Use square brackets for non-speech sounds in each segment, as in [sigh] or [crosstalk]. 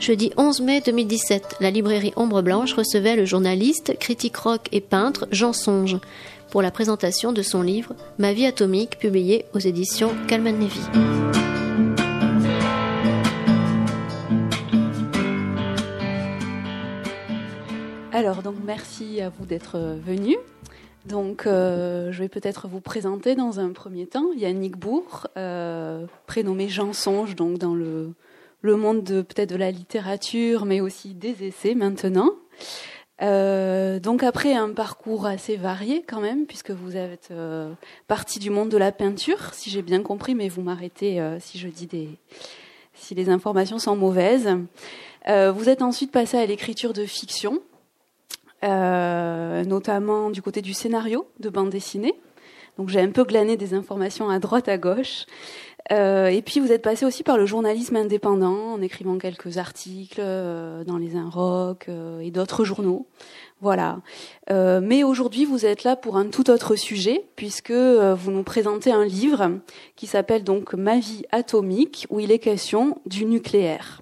Jeudi 11 mai 2017, la librairie Ombre Blanche recevait le journaliste, critique rock et peintre Jean Songe pour la présentation de son livre Ma vie atomique, publié aux éditions Calman Levy. Alors, donc, merci à vous d'être venu. Donc, euh, je vais peut-être vous présenter dans un premier temps Yannick Bourg, euh, prénommé Jean Songe, donc dans le, le monde de peut-être de la littérature, mais aussi des essais maintenant. Euh, donc après un parcours assez varié quand même, puisque vous êtes euh, partie du monde de la peinture, si j'ai bien compris, mais vous m'arrêtez euh, si je dis des, si les informations sont mauvaises. Euh, vous êtes ensuite passé à l'écriture de fiction, notamment du côté du scénario de bande dessinée. Donc j'ai un peu glané des informations à droite à gauche. Euh, et puis vous êtes passé aussi par le journalisme indépendant en écrivant quelques articles euh, dans les Inrocks euh, et d'autres journaux. Voilà. Euh, mais aujourd'hui vous êtes là pour un tout autre sujet puisque vous nous présentez un livre qui s'appelle donc Ma vie atomique où il est question du nucléaire.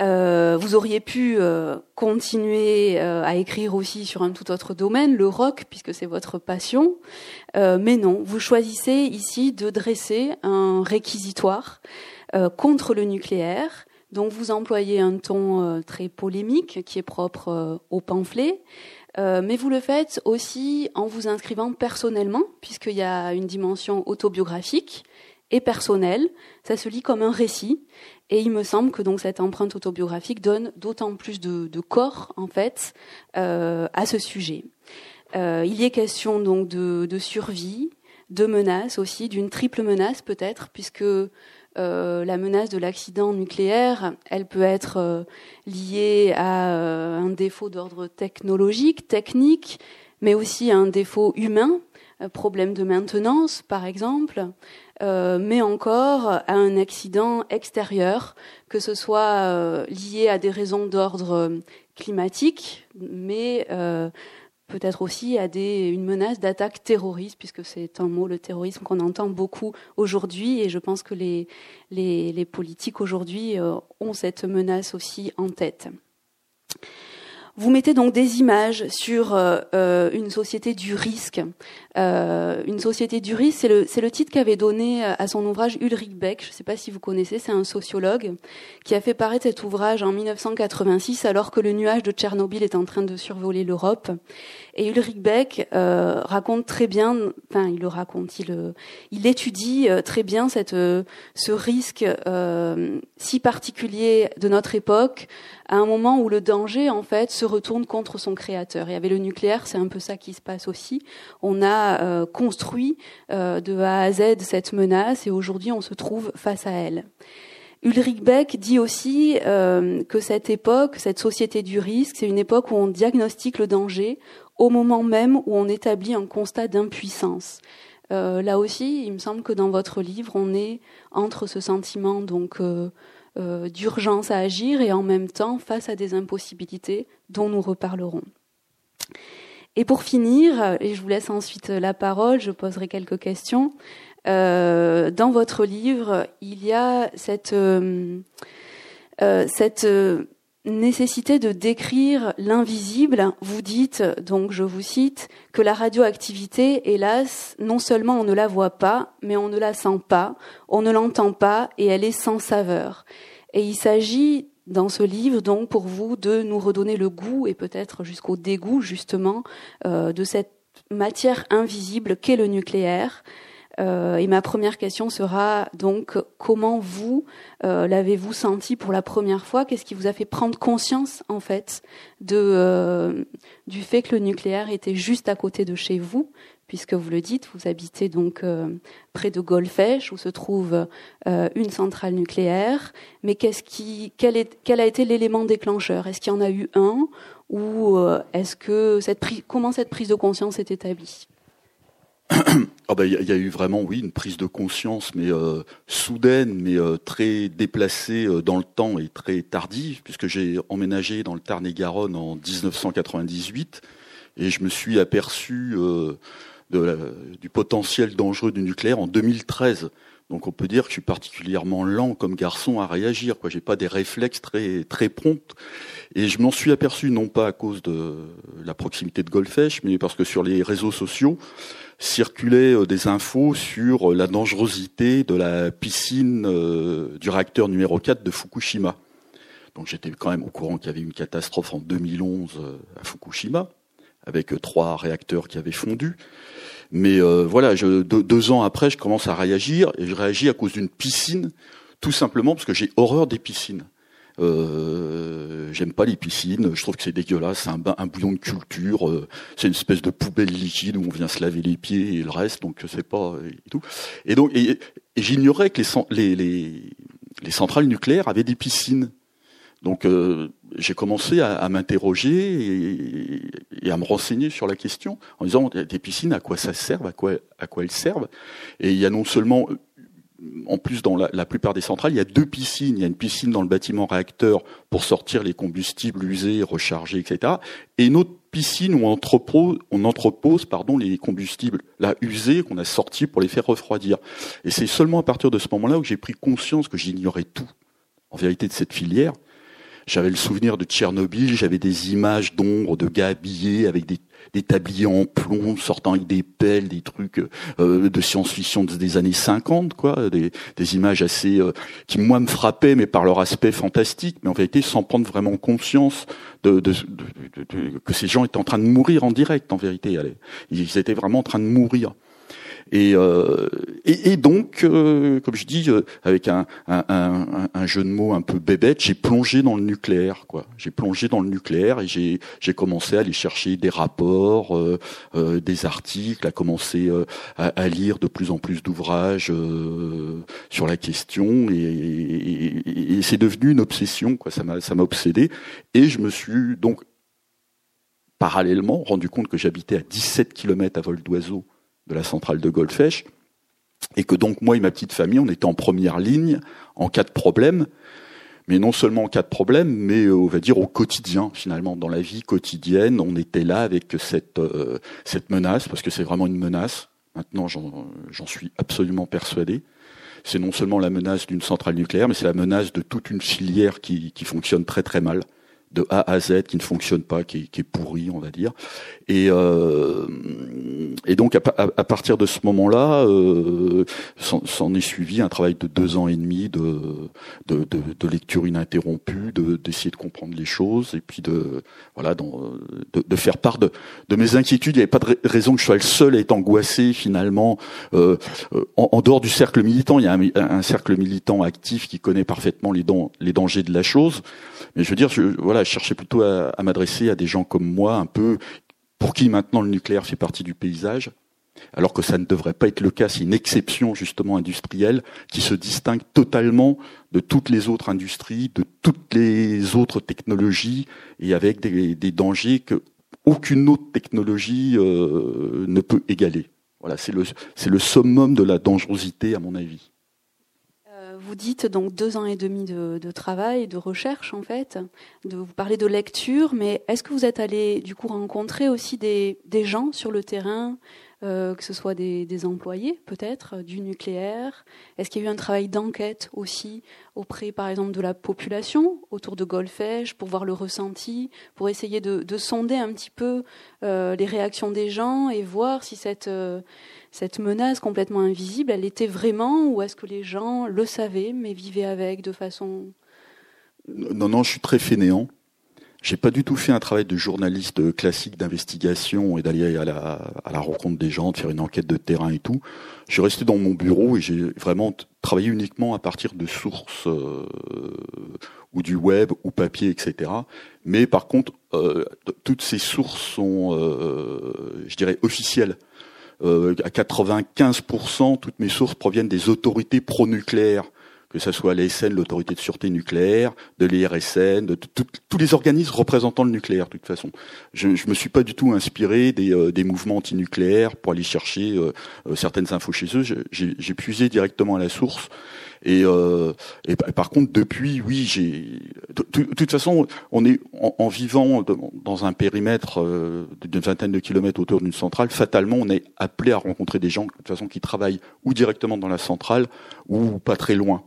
Euh, vous auriez pu euh, continuer euh, à écrire aussi sur un tout autre domaine, le rock, puisque c'est votre passion. mais non, vous choisissez ici de dresser un réquisitoire contre le nucléaire. Donc vous employez un ton très polémique qui est propre au pamphlet. mais vous le faites aussi en vous inscrivant personnellement, puisqu'il y a une dimension autobiographique et personnelle. Ça se lit comme un récit. Et il me semble que donc cette empreinte autobiographique donne d'autant plus de, corps en fait euh, à ce sujet. Euh, il y est question donc de, survie, de menaces aussi, d'une triple menace peut-être, puisque euh, la menace de l'accident nucléaire, elle peut être liée à un défaut d'ordre technologique, technique, mais aussi à un défaut humain, problème de maintenance par exemple, euh, mais encore à un accident extérieur, que ce soit euh, lié à des raisons d'ordre euh, climatique, mais peut-être aussi à des, une menace d'attaque terroriste, puisque c'est un mot, le terrorisme, qu'on entend beaucoup aujourd'hui, et je pense que les, les, les politiques aujourd'hui ont cette menace aussi en tête. Vous mettez donc des images sur euh, euh, une société du risque. Euh, une société du risque, c'est le, c'est le titre qu'avait donné à son ouvrage Ulrich Beck. Je ne sais pas si vous connaissez, c'est un sociologue qui a fait paraître cet ouvrage en 1986 alors que le nuage de Tchernobyl est en train de survoler l'Europe. Et Ulrich Beck euh, raconte très bien, enfin il le raconte, il, euh, étudie euh, très bien cette, ce risque si particulier de notre époque, à un moment où le danger en fait se retourne contre son créateur. Et avec le nucléaire, c'est un peu ça qui se passe aussi. On a construit de A à Z cette menace et aujourd'hui on se trouve face à elle. Ulrich Beck dit aussi que cette époque, cette société du risque, c'est une époque où on diagnostique le danger, au moment même où on établit un constat d'impuissance. Euh, là aussi, il me semble que dans votre livre, on est entre ce sentiment donc euh, euh, d'urgence à agir et en même temps face à des impossibilités dont nous reparlerons. Et pour finir, et je vous laisse ensuite la parole, je poserai quelques questions. Euh, dans votre livre, il y a cette, euh, cette nécessité de décrire l'invisible, vous dites, donc je vous cite, que la radioactivité, hélas, non seulement on ne la voit pas, mais on ne la sent pas, on ne l'entend pas, et elle est sans saveur. Et il s'agit dans ce livre, donc, pour vous, de nous redonner le goût et peut-être jusqu'au dégoût, justement, euh, de cette matière invisible qu'est le nucléaire, euh, et ma première question sera donc comment vous euh, l'avez-vous senti pour la première fois? Qu'est-ce qui vous a fait prendre conscience en fait euh, du fait que le nucléaire était juste à côté de chez vous? Puisque vous le dites, vous habitez donc près de Golfech où se trouve une centrale nucléaire. Mais qu'est-ce qui, quel, quel a été l'élément déclencheur? Est-ce qu'il y en a eu un? Ou est-ce que comment cette prise de conscience est établie? [coughs] ah ben, il y, a eu vraiment, oui, une prise de conscience, mais euh, soudaine, mais euh, très déplacée euh, dans le temps et très tardive, puisque j'ai emménagé dans le Tarn-et-Garonne en 1998, et je me suis aperçu du potentiel dangereux du nucléaire en 2013. Donc on peut dire que je suis particulièrement lent comme garçon à réagir. Quoi, j'ai pas des réflexes très très prompts. Et je m'en suis aperçu non pas à cause de la proximité de Golfech, mais parce que sur les réseaux sociaux circulaient euh, des infos sur la dangerosité de la piscine euh, du réacteur numéro 4 de Fukushima. Donc j'étais quand même au courant qu'il y avait une catastrophe en 2011 euh, à Fukushima avec trois réacteurs qui avaient fondu. Mais euh, voilà, deux, ans après, je commence à réagir et je réagis à cause d'une piscine, tout simplement parce que j'ai horreur des piscines. Euh, J'aime pas les piscines. Je trouve que c'est dégueulasse. C'est un, un, bouillon de culture. Euh, c'est une espèce de poubelle liquide où on vient se laver les pieds et le reste. Donc sais pas et tout. Et donc, j'ignorais que les, les, les centrales nucléaires avaient des piscines. Donc euh, j'ai commencé à, m'interroger et, à me renseigner sur la question en disant des piscines, à quoi ça sert, à quoi elles servent? Et il y a non seulement, en plus dans la, plupart des centrales, il y a deux piscines. Il y a une piscine dans le bâtiment réacteur pour sortir les combustibles usés, rechargés, etc. Et une autre piscine où on entrepose, on entrepose pardon, les combustibles là usés qu'on a sortis pour les faire refroidir. Et c'est seulement à partir de ce moment-là que j'ai pris conscience que j'ignorais tout, en vérité, de cette filière j'avais le souvenir de Tchernobyl, j'avais des images d'ombre de gars habillés avec des, des, tabliers en plomb, sortant avec des pelles, des trucs euh, de science-fiction des années 50, quoi, des, images assez euh, qui moi me frappaient, mais par leur aspect fantastique, mais en vérité sans prendre vraiment conscience que ces gens étaient en train de mourir en direct, en vérité. Ils étaient vraiment en train de mourir. Et, euh, et, et, donc, euh, comme je dis, euh, avec un, un, un, un, jeu de mots un peu bébête, j'ai plongé dans le nucléaire. quoi. J'ai plongé dans le nucléaire et j'ai, j'ai commencé à aller chercher des rapports, euh, des articles, à commencer à, à, lire de plus en plus d'ouvrages sur la question. Et, et, et c'est devenu une obsession. quoi. Ça m'a, ça m'a obsédé. Et je me suis donc parallèlement rendu compte que j'habitais à 17 km à vol d'oiseau de la centrale de Goldfesh, et que donc moi et ma petite famille, on était en première ligne en cas de problème, mais non seulement en cas de problème, mais euh, on va dire au quotidien finalement, dans la vie quotidienne, on était là avec cette euh, menace parce que c'est vraiment une menace. Maintenant, j'en suis absolument persuadé. C'est non seulement la menace d'une centrale nucléaire, mais c'est la menace de toute une filière qui, qui fonctionne très très mal de A à Z qui ne fonctionne pas, qui, qui est pourri, on va dire. Et, euh, et donc à, à, partir de ce moment-là, euh, s'en est suivi un travail de deux ans et demi de, de, de, de lecture ininterrompue, d'essayer de, comprendre les choses et puis de voilà dans, de, faire part de, de mes inquiétudes. Il n'y avait pas de raison que je sois le seul à être angoissé finalement. Euh en, en, dehors du cercle militant, il y a un, un, cercle militant actif qui connaît parfaitement les, les dangers de la chose. Mais je veux dire, je, voilà, je cherchais plutôt à, m'adresser à des gens comme moi, un peu pour qui maintenant le nucléaire fait partie du paysage, alors que ça ne devrait pas être le cas. C'est une exception justement industrielle qui se distingue totalement de toutes les autres industries, de toutes les autres technologies, et avec des, dangers que aucune autre technologie euh, ne peut égaler. Voilà, c'est le, c'est le summum de la dangerosité à mon avis vous dites donc deux ans et demi de, travail, de recherche en fait, de vous parler de lecture, mais est-ce que vous êtes allé du coup rencontrer aussi des gens sur le terrain, euh, que ce soit des, employés peut-être du nucléaire Est-ce qu'il y a eu un travail d'enquête aussi auprès par exemple de la population autour de Golfech pour voir le ressenti, pour essayer de, de sonder un petit peu euh, les réactions des gens et voir si cette euh, cette menace complètement invisible, elle était vraiment ou est-ce que les gens le savaient mais vivaient avec de façon Non, non, je suis très fainéant. J'ai pas du tout fait un travail de journaliste classique d'investigation et d'aller à la, à la rencontre des gens, de faire une enquête de terrain et tout. Je suis resté dans mon bureau et j'ai vraiment travaillé uniquement à partir de sources euh, ou du web ou papier, etc. Mais par contre, euh, toutes ces sources sont, euh, je dirais, officielles. Euh, à 95%, toutes mes sources proviennent des autorités pro-nucléaires, que ce soit l'ASN, l'autorité de sûreté nucléaire, de l'IRSN, de, tous les organismes représentant le nucléaire, de toute façon. Je ne me suis pas du tout inspiré des, euh, des mouvements antinucléaires pour aller chercher euh, certaines infos chez eux. J'ai puisé directement à la source. Et, euh, et, par contre, depuis, oui, j'ai. De, toute façon, on est en, vivant dans un périmètre euh, d'une vingtaine de kilomètres autour d'une centrale. Fatalement, on est appelé à rencontrer des gens de toute façon qui travaillent ou directement dans la centrale ou pas très loin.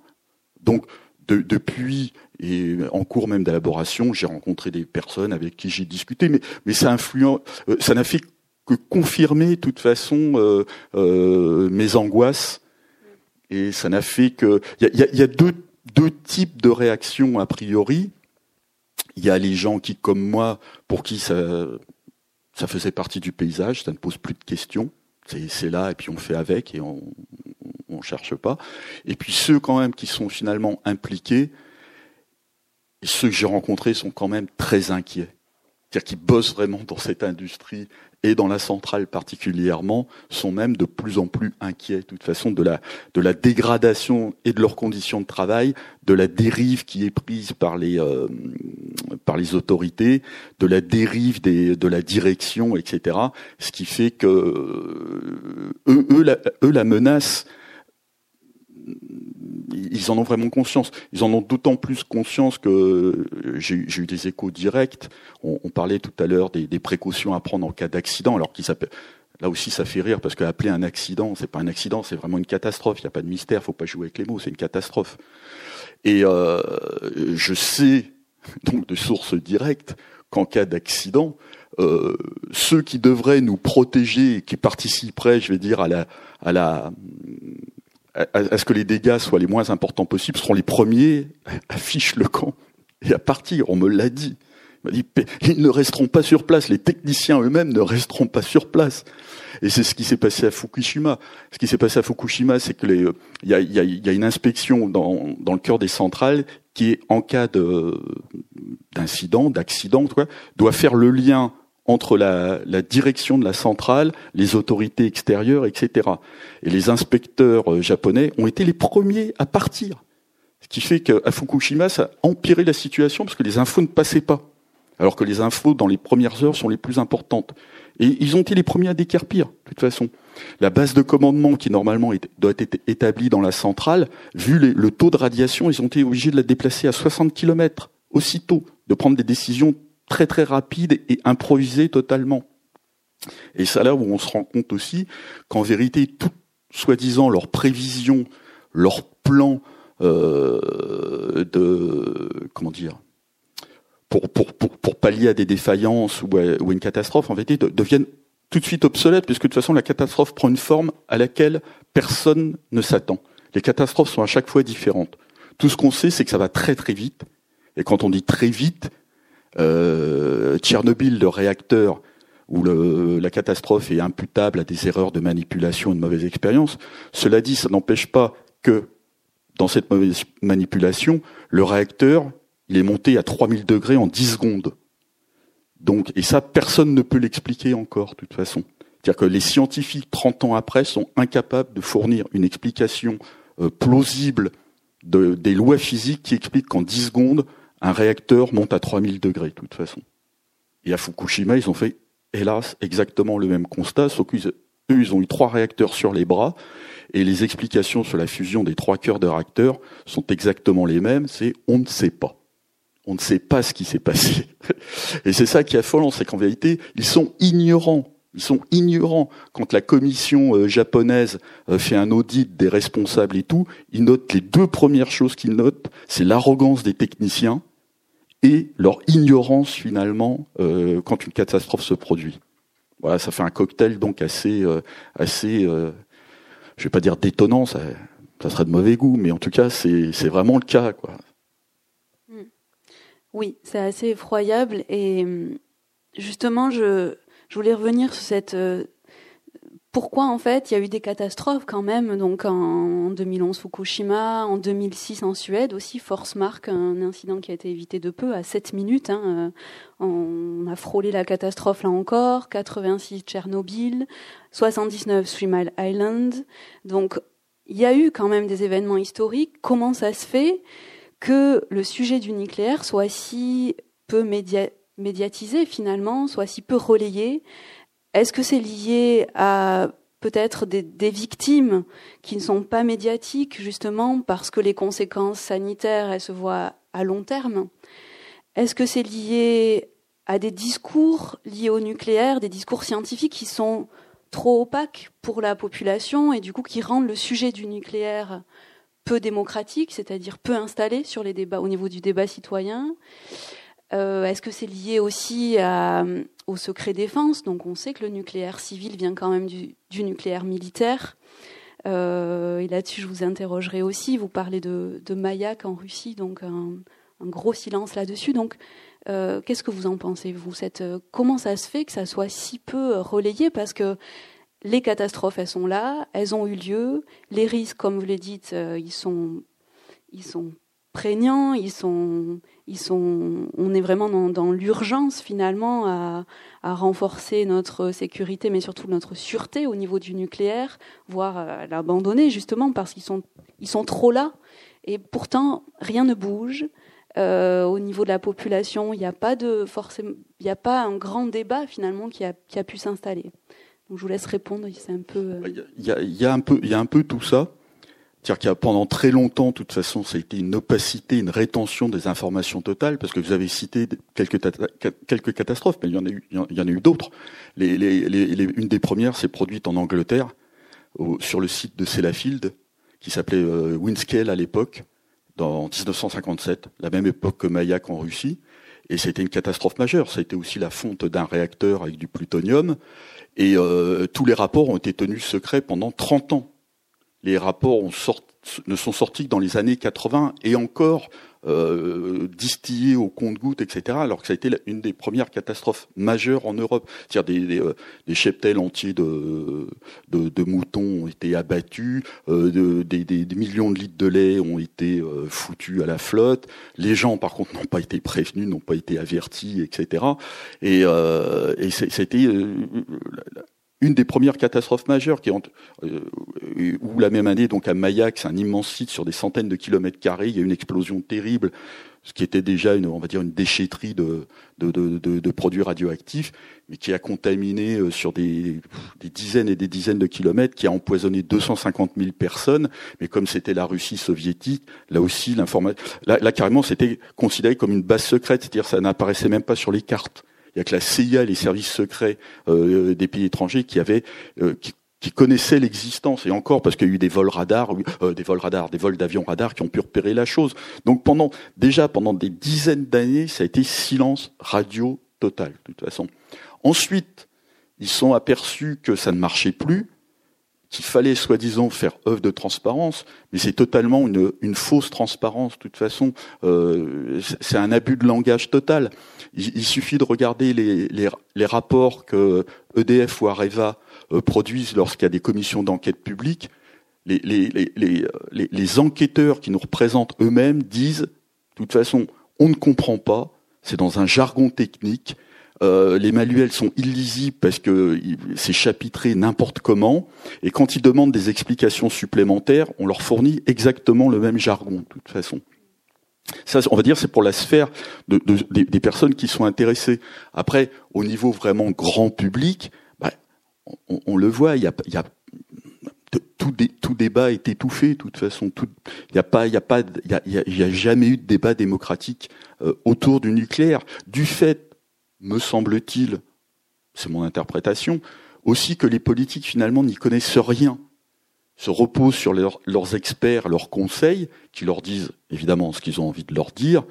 Donc, de, depuis et en cours même d'élaboration, j'ai rencontré des personnes avec qui j'ai discuté, mais, mais ça influent, euh, ça n'a fait que confirmer de toute façon euh, euh, mes angoisses et ça n'a fait que il y a, y a deux, deux types de réactions a priori. Il y a les gens qui, comme moi, pour qui ça, ça faisait partie du paysage, ça ne pose plus de questions. C'est là et puis on fait avec et on ne cherche pas. Et puis ceux quand même qui sont finalement impliqués, ceux que j'ai rencontrés sont quand même très inquiets. C'est-à-dire qu'ils bossent vraiment dans cette industrie et dans la centrale particulièrement, sont même de plus en plus inquiets, de toute façon, de la, de la dégradation et de leurs conditions de travail, de la dérive qui est prise par les, euh, par les autorités, de la dérive des, de la direction, etc. Ce qui fait que euh, eux, eux, la menace, ils en ont vraiment conscience. Ils en ont d'autant plus conscience que j'ai eu des échos directs. On, parlait tout à l'heure des, précautions à prendre en cas d'accident, alors qu'ils. Là aussi, ça fait rire parce qu'appeler un accident, c'est pas un accident, c'est vraiment une catastrophe. Il n'y a pas de mystère, faut pas jouer avec les mots, c'est une catastrophe. Et euh, je sais [laughs] donc de sources directes qu'en cas d'accident, euh, ceux qui devraient nous protéger, qui participeraient, je vais dire, à la, à la à, ce que les dégâts soient les moins importants possibles, seront les premiers à ficher le camp et à partir. On me l'a dit. m'a dit, ils ne resteront pas sur place. Les techniciens eux-mêmes ne resteront pas sur place. Et c'est ce qui s'est passé à Fukushima. Ce qui s'est passé à Fukushima, c'est que les, il y a, y, a, y a, une inspection dans, dans le cœur des centrales qui est en cas de d'incident, d'accident, doit faire le lien entre la, la, direction de la centrale, les autorités extérieures, etc. Et les inspecteurs euh, japonais ont été les premiers à partir. Ce qui fait qu'à Fukushima, ça a empiré la situation parce que les infos ne passaient pas. Alors que les infos dans les premières heures sont les plus importantes. Et ils ont été les premiers à décarpir, de toute façon. La base de commandement qui normalement doit être établie dans la centrale, vu le taux de radiation, ils ont été obligés de la déplacer à 60 km aussitôt, de prendre des décisions très très rapide et improvisé totalement. Et c'est là où on se rend compte aussi qu'en vérité, tout soi-disant leurs prévisions, leurs plans euh, de comment dire pour, pour, pour, pallier à des défaillances ou une catastrophe, en vérité, deviennent tout de suite obsolètes, puisque de toute façon la catastrophe prend une forme à laquelle personne ne s'attend. Les catastrophes sont à chaque fois différentes. Tout ce qu'on sait, c'est que ça va très très vite. Et quand on dit très vite, euh, Tchernobyl, le réacteur où la catastrophe est imputable à des erreurs de manipulation et de mauvaise expérience. Cela dit, ça n'empêche pas que dans cette mauvaise manipulation, le réacteur, il est monté à 3000 degrés en 10 secondes. Donc, et ça, personne ne peut l'expliquer encore, de toute façon. C'est-à-dire que les scientifiques, 30 ans après, sont incapables de fournir une explication euh, plausible de, des lois physiques qui expliquent qu'en 10 secondes, un réacteur monte à 3000 degrés, de toute façon. Et à Fukushima, ils ont fait, hélas, exactement le même constat, sauf qu'eux, ils ont eu trois réacteurs sur les bras, et les explications sur la fusion des trois cœurs de réacteurs sont exactement les mêmes, c'est on ne sait pas. On ne sait pas ce qui s'est passé. [laughs] Et c'est ça qui est affolant, c'est qu'en vérité, ils sont ignorants. Ils sont ignorants. Quand la commission euh, japonaise euh, fait un audit des responsables et tout, ils notent les deux premières choses qu'ils notent, c'est l'arrogance des techniciens et leur ignorance finalement euh, quand une catastrophe se produit. Voilà, ça fait un cocktail donc assez, euh, assez, euh, je vais pas dire détonnant, ça, ça serait de mauvais goût, mais en tout cas c'est c'est vraiment le cas quoi. Hmm. Oui, c'est assez effroyable et justement je je voulais revenir sur cette pourquoi en fait il y a eu des catastrophes quand même donc en 2011 Fukushima, en 2006 en Suède aussi Forsmark, un incident qui a été évité de peu à 7 minutes. Hein, euh, on a frôlé la catastrophe là encore. 86 Tchernobyl, 79 Three Mile Island. Donc il y a eu quand même des événements historiques. Comment ça se fait que le sujet du nucléaire soit si peu médiatisé finalement, soit si peu relayé est-ce que c'est lié à peut-être des, victimes qui ne sont pas médiatiques, justement parce que les conséquences sanitaires, elles se voient à long terme? Est-ce que c'est lié à des discours liés au nucléaire, des discours scientifiques qui sont trop opaques pour la population et du coup qui rendent le sujet du nucléaire peu démocratique, c'est-à-dire peu installé sur les débats au niveau du débat citoyen? Euh, Est-ce que c'est lié aussi à, au secret défense? Donc on sait que le nucléaire civil vient quand même du, nucléaire militaire. Euh, et là-dessus, je vous interrogerai aussi. Vous parlez de, Mayak en Russie, donc un, gros silence là-dessus. Donc, euh, qu'est-ce que vous en pensez, vous? Euh, Comment ça se fait que ça soit si peu relayé? Parce que les catastrophes, elles sont là, elles ont eu lieu. Les risques, comme vous l'avez dit, euh, ils sont, ils sont prégnants, ils sont, ils sont, on est vraiment dans, l'urgence finalement à, renforcer notre sécurité, mais surtout notre sûreté au niveau du nucléaire, voire à l'abandonner justement parce qu'ils sont, ils sont trop là. Et pourtant, rien ne bouge. Euh, au niveau de la population, il n'y a pas de forcément, il n'y a pas un grand débat finalement qui a, qui a pu s'installer. Donc je vous laisse répondre. Euh, il y a un peu, il y a un peu tout ça. C'est-à-dire qu'il y a pendant très longtemps, de toute façon, ça a été une opacité, une rétention des informations totales, parce que vous avez cité quelques, quelques catastrophes, mais il y en a eu, il y en a eu d'autres. Une des premières s'est produite en Angleterre, sur le site de Sellafield, qui s'appelait euh, à l'époque, dans 1957, la même époque que Mayak en Russie, et c'était une catastrophe majeure. Ça a été aussi la fonte d'un réacteur avec du plutonium, et euh, tous les rapports ont été tenus secrets pendant 30 ans. Les rapports ont sorti, ne sont sortis que dans les années 80 et encore euh, distillés au compte-gouttes, etc. Alors que ça a été une des premières catastrophes majeures en Europe. C'est-à-dire des, des, euh, des, cheptels entiers de, de, de, moutons ont été abattus, euh, de, des, des, millions de litres de lait ont été euh, foutus à la flotte. Les gens, par contre, n'ont pas été prévenus, n'ont pas été avertis, etc. Et, euh, et c'était une des premières catastrophes majeures qui ont, euh, où la même année donc à Mayak, c'est un immense site sur des centaines de kilomètres carrés, il y a une explosion terrible, ce qui était déjà une on va dire une déchetterie de de, de, de, de produits radioactifs, mais qui a contaminé euh, sur des, des, dizaines et des dizaines de kilomètres, qui a empoisonné 250 000 personnes. Mais comme c'était la Russie soviétique, là aussi l'information, là, là carrément c'était considéré comme une base secrète, c'est-à-dire ça n'apparaissait même pas sur les cartes. Il y a que la CIA, les services secrets euh, des pays étrangers qui avaient euh, qui, connaissaient l'existence et encore parce qu'il y a eu des vols radars, euh, des vols radars, des vols d'avions radars qui ont pu repérer la chose. Donc pendant déjà pendant des dizaines d'années, ça a été silence radio total de toute façon. Ensuite, ils sont aperçus que ça ne marchait plus, qu'il fallait soi-disant faire œuvre de transparence, mais c'est totalement une, une, fausse transparence. De toute façon, euh, c'est un abus de langage total. Il, suffit de regarder les, les, les, rapports que EDF ou Areva euh, produisent lorsqu'il y a des commissions d'enquête publique. Les, les, enquêteurs qui nous représentent eux-mêmes disent, de toute façon, on ne comprend pas, c'est dans un jargon technique, euh, les manuels sont illisibles parce que c'est chapitré n'importe comment. Et quand ils demandent des explications supplémentaires, on leur fournit exactement le même jargon, de toute façon. Ça, on va dire, c'est pour la sphère de, de, des, personnes qui sont intéressées. Après, au niveau vraiment grand public, bah, on, on, le voit, il y a, y a tout, tout, débat est étouffé, de toute façon. Il n'y a pas, il a y a, y a, jamais eu de débat démocratique euh, autour du nucléaire, du fait me semble-t-il, c'est mon interprétation, aussi que les politiques finalement n'y connaissent rien, se reposent sur leur, leurs experts, leurs conseils, qui leur disent évidemment ce qu'ils ont envie de leur dire,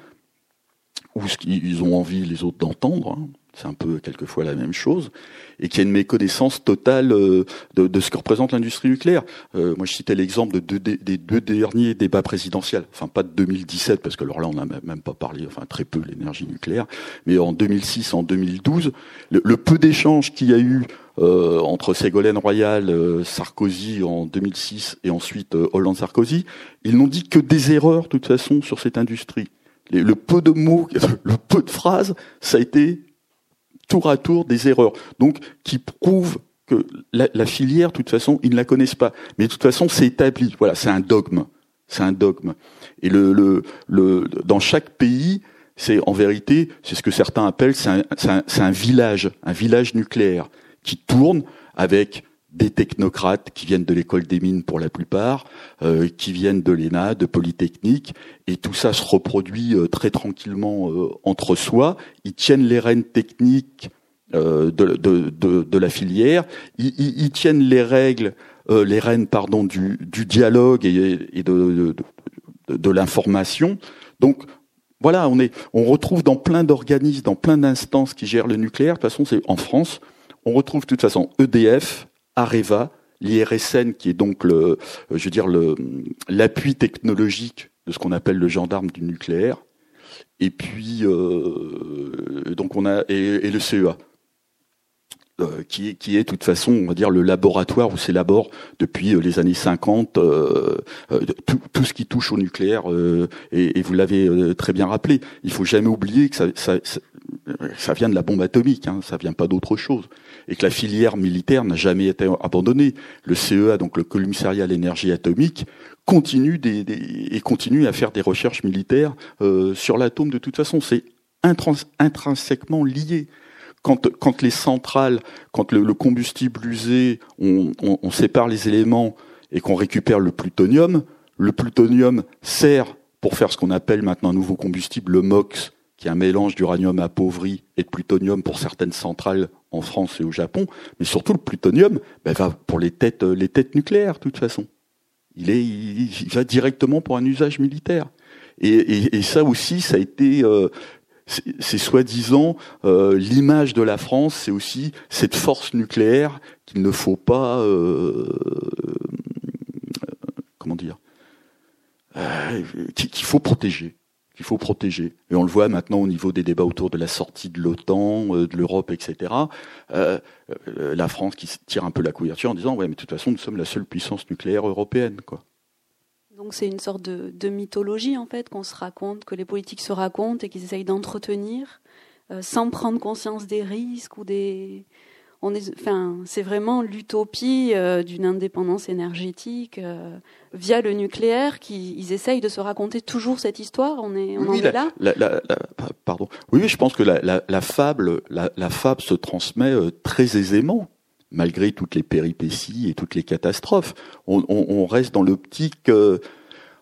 ou ce qu'ils ont envie les autres d'entendre. Hein c'est un peu quelquefois la même chose, et qu'il y a une méconnaissance totale euh, de, de ce que représente l'industrie nucléaire. Euh, moi, je citais l'exemple de deux, des deux derniers débats présidentiels, enfin pas de 2017, parce que alors là, on n'a même pas parlé, enfin très peu l'énergie nucléaire, mais en 2006, en 2012, le, le peu d'échanges qu'il y a eu euh, entre Ségolène Royal, euh, Sarkozy en 2006 et ensuite euh, Hollande-Sarkozy, ils n'ont dit que des erreurs, de toute façon, sur cette industrie. le peu de mots, [laughs] le peu de phrases, ça a été tour à tour des erreurs. Donc, qui prouvent que la, filière, de toute façon, ils ne la connaissent pas. Mais de toute façon, c'est établi. Voilà, c'est un dogme. C'est un dogme. Et le, le, le, dans chaque pays, c'est en vérité, c'est ce que certains appellent, c'est un, un, un, village, un village nucléaire qui tourne avec des technocrates qui viennent de l'école des mines pour la plupart, euh, qui viennent de l'ENA, de Polytechnique, et tout ça se reproduit euh, très tranquillement euh, entre soi. Ils tiennent les rênes techniques de, de, de, la filière, ils, ils, tiennent les règles, les rênes pardon du, du dialogue et, et de, de, l'information. Donc voilà, on est, on retrouve dans plein d'organismes, dans plein d'instances qui gèrent le nucléaire. De toute façon, c'est en France, on retrouve de toute façon EDF, Areva, l'IRSN qui est donc le, euh, je veux dire le l'appui technologique de ce qu'on appelle le gendarme du nucléaire, et puis euh, donc on a et, le CEA. Euh, qui est qui est de toute façon on va dire le laboratoire où s'élabore depuis les années 50 tout, tout, ce qui touche au nucléaire et, vous l'avez très bien rappelé il faut jamais oublier que ça, ça, ça vient de la bombe atomique, hein, ça vient pas d'autre chose, et que la filière militaire n'a jamais été abandonnée. Le CEA, donc le commissariat à l'énergie atomique, continue des, et continue à faire des recherches militaires euh, sur l'atome. De toute façon, c'est intrinsèquement lié. Quand, quand, les centrales, quand le, combustible usé, on, on, on sépare les éléments et qu'on récupère le plutonium, le plutonium sert pour faire ce qu'on appelle maintenant un nouveau combustible, le MOX, qui est un mélange d'uranium appauvri et de plutonium pour certaines centrales en France et au Japon, mais surtout le plutonium ben, va pour les têtes, les têtes nucléaires, de toute façon. Il, est, il, va directement pour un usage militaire. Et, ça aussi, ça a été, euh, c'est soi-disant euh, l'image de la France, c'est aussi cette force nucléaire qu'il ne faut pas, euh, comment dire, qu'il faut protéger qu'il faut protéger. Et on le voit maintenant au niveau des débats autour de la sortie de l'OTAN, euh, de l'Europe, etc. Euh, euh, la France qui tire un peu la couverture en disant ouais, mais de toute façon, nous sommes la seule puissance nucléaire européenne, quoi. Donc c'est une sorte de, de, mythologie en fait qu'on se raconte, que les politiques se racontent et qu'ils essayent d'entretenir, sans prendre conscience des risques ou des on est, enfin, c'est vraiment l'utopie d'une indépendance énergétique via le nucléaire qu'ils essayent de se raconter toujours cette histoire On est, on en est là Pardon. Oui, je pense que la, fable, la, fable se transmet euh, très aisément malgré toutes les péripéties et toutes les catastrophes. On, reste dans l'optique. Euh,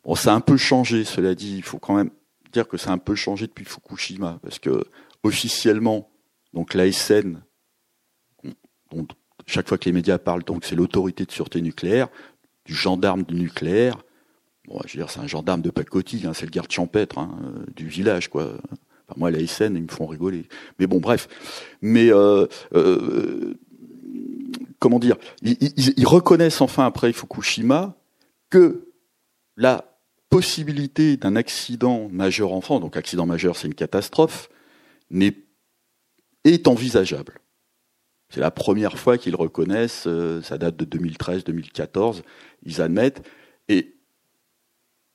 bon, ça a un peu changé, cela dit. Il faut quand même dire que ça a un peu changé depuis Fukushima, parce que officiellement, donc l'ASN, chaque fois que les médias parlent, donc c'est l'autorité de sûreté nucléaire du gendarme du nucléaire. Bon, je veux dire, c'est un gendarme de pacotille, hein, c'est le garde champêtre hein, euh, du village, quoi. Enfin, moi, la SN, ils me font rigoler. Mais bon, bref. Mais euh, euh, comment dire ils, ils, reconnaissent enfin après Fukushima que la possibilité d'un accident majeur en France, donc accident majeur, c'est une catastrophe, n'est est envisageable. C'est la première fois qu'ils reconnaissent, ça date de 2013-2014, ils admettent. Et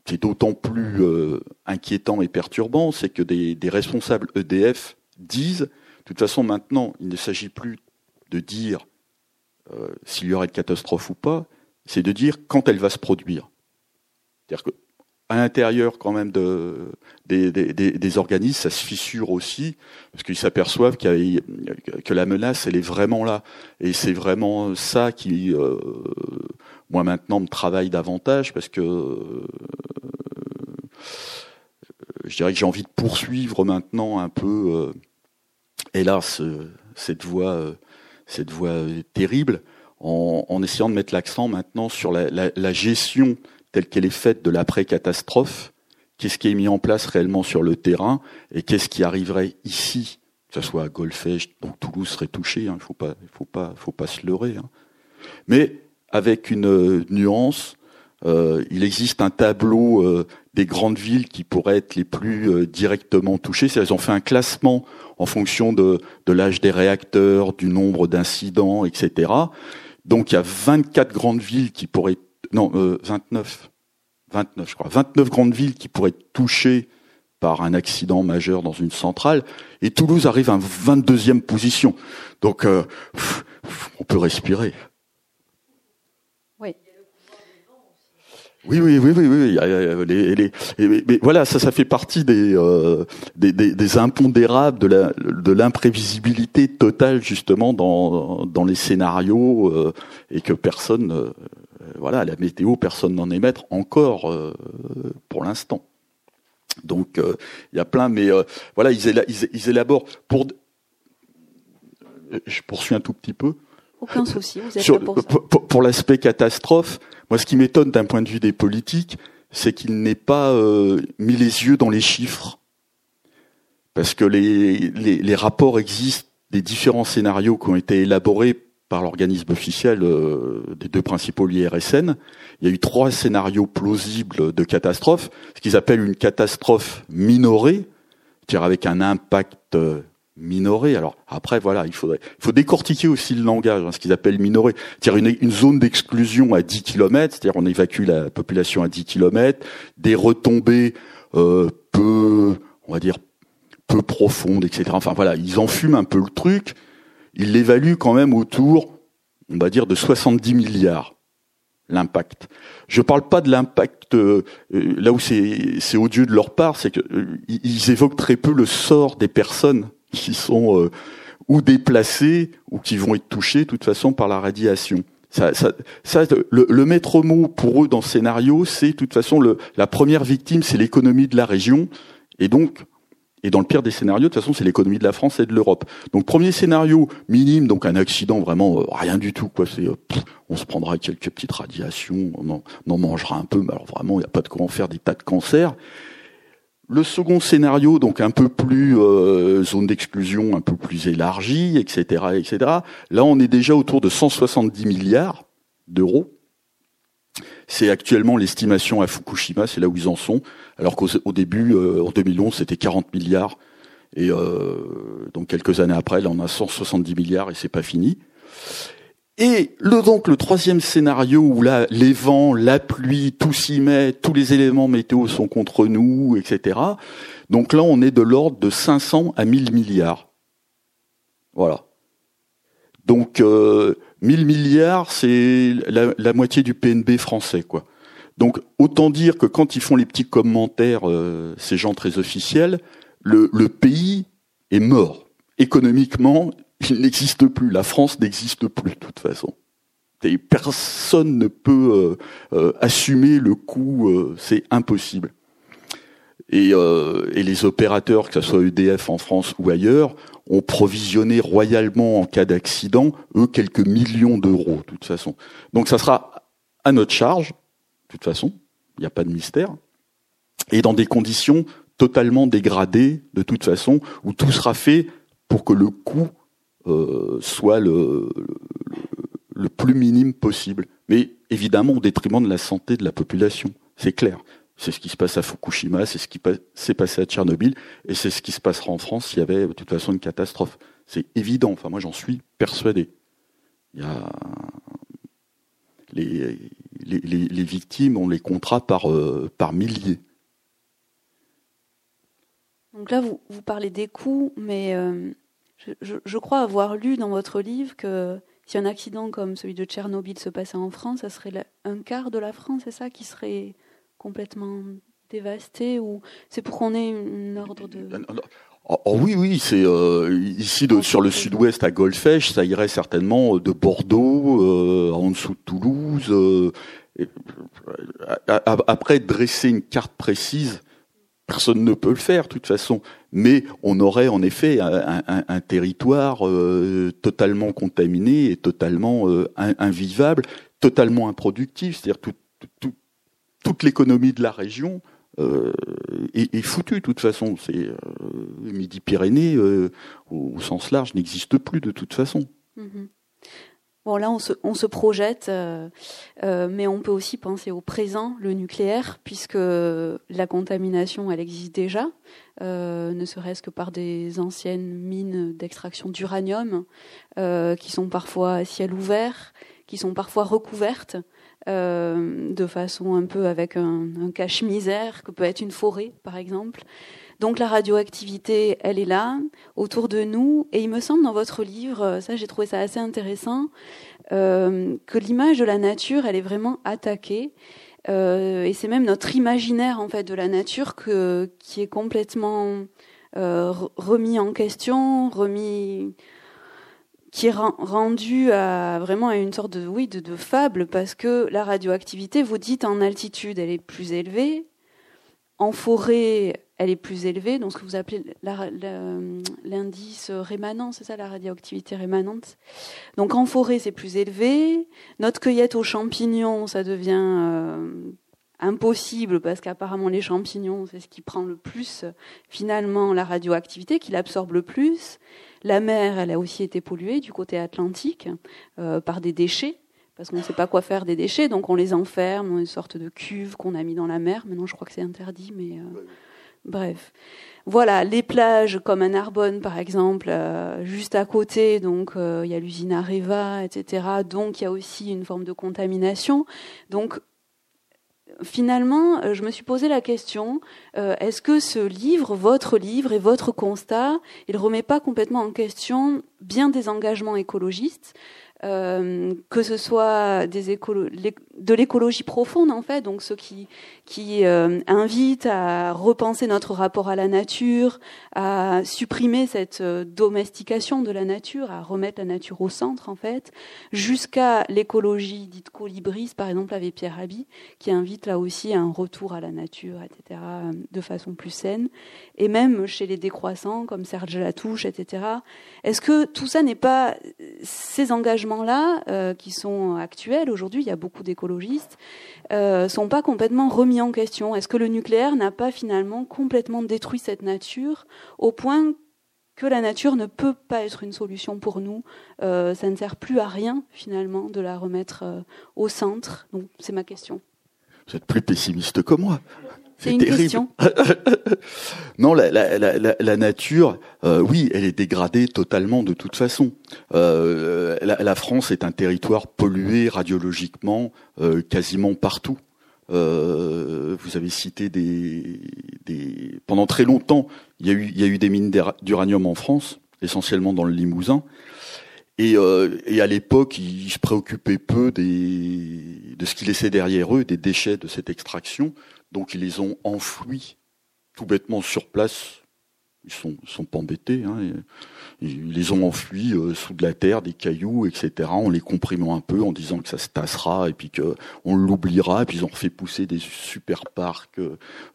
c'est d'autant plus euh, inquiétant et perturbant, c'est que des, responsables EDF disent, de toute façon maintenant, il ne s'agit plus de dire euh, s'il y aurait une catastrophe ou pas, c'est de dire quand elle va se produire. C'est-à-dire que à l'intérieur quand même de, des, des, des, organismes, ça se fissure aussi, parce qu'ils s'aperçoivent que la menace, elle est vraiment là. Et c'est vraiment ça qui, euh, moi maintenant, me travaille davantage, parce que euh, je dirais que j'ai envie de poursuivre maintenant un peu, euh, hélas, cette voie, cette voie terrible, en, en essayant de mettre l'accent maintenant sur la, la, la gestion telle qu'elle est faite de l'après-catastrophe, qu'est-ce qui est mis en place réellement sur le terrain et qu'est-ce qui arriverait ici, que ce soit à Golfech, donc Toulouse serait touché, il hein, faut pas, faut pas, faut pas se leurrer. Hein. Mais avec une euh, nuance, euh, il existe un tableau euh, des grandes villes qui pourraient être les plus directement touchées. Elles ont fait un classement en fonction de, de l'âge des réacteurs, du nombre d'incidents, etc. Donc il y a 24 grandes villes qui pourraient non, 29, euh, 29 je crois, 29 grandes villes qui pourraient être touchées par un accident majeur dans une centrale, et Toulouse arrive en 22e position. Donc, euh, on peut respirer. Oui. Oui, oui, oui, oui, oui. mais voilà, ça, ça fait partie des, euh, des, des, impondérables de la de l'imprévisibilité totale justement dans dans les scénarios euh, et que personne, euh, voilà, la météo, personne n'en est maître encore pour l'instant. Donc il y a plein, mais voilà, ils, ils, élaborent pour. Je poursuis un tout petit peu. Aucun [laughs] souci, vous êtes là pour, pour, pour l'aspect catastrophe, moi, ce qui m'étonne d'un point de vue des politiques, c'est qu'il n'ait pas euh, mis les yeux dans les chiffres, parce que les, les, rapports existent des différents scénarios qui ont été élaborés par l'organisme officiel euh, des deux principaux l'IRSN. Il y a eu trois scénarios plausibles de catastrophe, ce qu'ils appellent une catastrophe minorée, avec un impact euh, minoré. Alors après, voilà, il faut décortiquer aussi le langage, hein, ce qu'ils appellent minoré. C'est-à-dire une, une, zone d'exclusion à 10 km, c'est-à-dire on évacue la population à 10 km, des retombées euh, peu, on va dire, peu profondes, etc. Enfin voilà, ils enfument un peu le truc. Ils l'évaluent quand même autour, on va dire, de 70 milliards l'impact. Je parle pas de l'impact euh, là où c'est odieux de leur part, c'est qu'ils euh, évoquent très peu le sort des personnes qui sont euh, ou déplacés ou qui vont être touchés de toute façon par la radiation. Ça, ça, ça le, le, maître mot pour eux dans ce scénario, c'est de toute façon le, la première victime, c'est l'économie de la région, et donc et dans le pire des scénarios, de toute façon, c'est l'économie de la France et de l'Europe. Donc premier scénario minime, donc un accident vraiment euh, rien du tout quoi. C'est euh, on se prendra quelques petites radiations, on en, mangera un peu, mais alors vraiment il n'y a pas de quoi en faire des tas de cancers. Le second scénario, donc un peu plus euh, zone d'exclusion, un peu plus élargie, etc., etc. Là, on est déjà autour de 170 milliards d'euros. C'est actuellement l'estimation à Fukushima, c'est là où ils en sont. Alors qu'au début, euh, en 2011, c'était 40 milliards. Et euh, donc quelques années après, là, on a 170 milliards et c'est pas fini. Et le, donc le troisième scénario où là les vents, la pluie, tout s'y met, tous les éléments météo sont contre nous, etc. Donc là on est de l'ordre de 500 à 1000 milliards. Voilà. Donc euh, 1000 milliards, c'est la, moitié du PNB français, quoi. Donc autant dire que quand ils font les petits commentaires, euh, ces gens très officiels, le, pays est mort économiquement il n'existe plus. La France n'existe plus de toute façon. Et personne ne peut euh, euh, assumer le coût, c'est impossible. Et, et, les opérateurs, que ce soit EDF en France ou ailleurs, ont provisionné royalement en cas d'accident, eux, quelques millions d'euros, de toute façon. Donc ça sera à notre charge, de toute façon, il n'y a pas de mystère, et dans des conditions totalement dégradées, de toute façon, où tout sera fait pour que le coût euh, soit le, le, plus minime possible. Mais évidemment au détriment de la santé de la population, c'est clair. C'est ce qui se passe à Fukushima, c'est ce qui s'est passé à Tchernobyl, et c'est ce qui se passera en France s'il y avait de toute façon une catastrophe. C'est évident, enfin moi j'en suis persuadé. Les, victimes, on les comptera par, euh, milliers. Donc là, vous, vous parlez des coûts, mais euh, je, crois avoir lu dans votre livre que si un accident comme celui de Tchernobyl se passait en France, ça serait un quart de la France, c'est ça, qui serait complètement dévasté ou c'est pour qu'on ait un ordre de Oh, oh, oui, oui, c'est euh, ici sur le sud-ouest à Golfech, ça irait certainement de Bordeaux euh, en dessous de Toulouse. Euh, après, dresser une carte précise, personne ne peut le faire de toute façon mais on aurait en effet un, territoire euh, totalement contaminé et totalement euh, invivable, totalement improductif. C'est-à-dire toute l'économie de la région euh, est, foutue de toute façon. C'est Midi-Pyrénées au, sens large n'existe plus de toute façon. Mm-hmm. Bon, là, on se, on se projette, euh, euh, mais on peut aussi penser au présent, le nucléaire, puisque la contamination, elle existe déjà, euh, ne serait-ce que par des anciennes mines d'extraction d'uranium, qui sont parfois à ciel ouvert, qui sont parfois recouvertes, de façon un peu avec un, cache-misère, que peut être une forêt, par exemple. Donc la radioactivité, elle est là, autour de nous, et il me semble dans votre livre, ça j'ai trouvé ça assez intéressant, euh, que l'image de la nature, elle est vraiment attaquée. Euh, et c'est même notre imaginaire en fait de la nature qui est complètement euh, remis en question, remis qui est rendu à vraiment à une sorte de oui de, fable parce que la radioactivité, vous dites en altitude, elle est plus élevée, en forêt, elle est plus élevée, donc ce que vous appelez l'indice rémanent, c'est ça la radioactivité rémanente. Donc en forêt, c'est plus élevé. Notre cueillette aux champignons, ça devient euh, impossible parce qu'apparemment les champignons, c'est ce qui prend le plus finalement la radioactivité, qui l'absorbe le plus. La mer, elle a aussi été polluée du côté atlantique euh, par des déchets parce qu'on ne sait pas quoi faire des déchets, donc on les enferme dans une sorte de cuve qu'on a mis dans la mer. Maintenant, je crois que c'est interdit, mais euh, bref. Voilà, les plages comme à Narbonne, par exemple, euh, juste à côté, donc il y a l'usine Areva, etc. Donc il y a aussi une forme de contamination. Donc finalement, je me suis posé la question est-ce que ce livre, votre livre et votre constat, il remet pas complètement en question bien des engagements écologistes euh, que ce soit de l'écologie profonde en fait, donc ceux qui qui euh, invitent à repenser notre rapport à la nature, à supprimer cette euh, domestication de la nature, à remettre la nature au centre en fait, jusqu'à l'écologie dite colibris par exemple avec Pierre Rabhi, qui invite là aussi à un retour à la nature, etc. de façon plus saine, et même chez les décroissants comme Serge Latouche, etc. Est-ce que tout ça n'est pas ces engagements là euh, qui sont actuels aujourd'hui, il y a beaucoup d'écologistes, euh, sont pas complètement remis en question. Est-ce que le nucléaire n'a pas finalement complètement détruit cette nature au point que la nature ne peut pas être une solution pour nous euh, Ça ne sert plus à rien finalement de la remettre euh, au centre? Donc c'est ma question. Vous êtes plus pessimiste que moi. C'est une question. [laughs] non, la, la, la, la nature, euh, oui, elle est dégradée totalement de toute façon. Euh, la, France est un territoire pollué radiologiquement euh, quasiment partout. Euh, vous avez cité des, des, pendant très longtemps, il y a eu, il y a eu des mines d'uranium en France, essentiellement dans le Limousin. Et, euh, et à l'époque, ils se préoccupaient peu des, de ce qu'ils laissaient derrière eux, des déchets de cette extraction. Donc ils les ont enfouis tout bêtement sur place. Ils sont, sont pas embêtés. Hein, ils les ont enfouis euh, sous de la terre, des cailloux, etc. En les comprimant un peu, en disant que ça se tassera et puis que on l'oubliera. Et puis ils ont fait pousser des super parcs,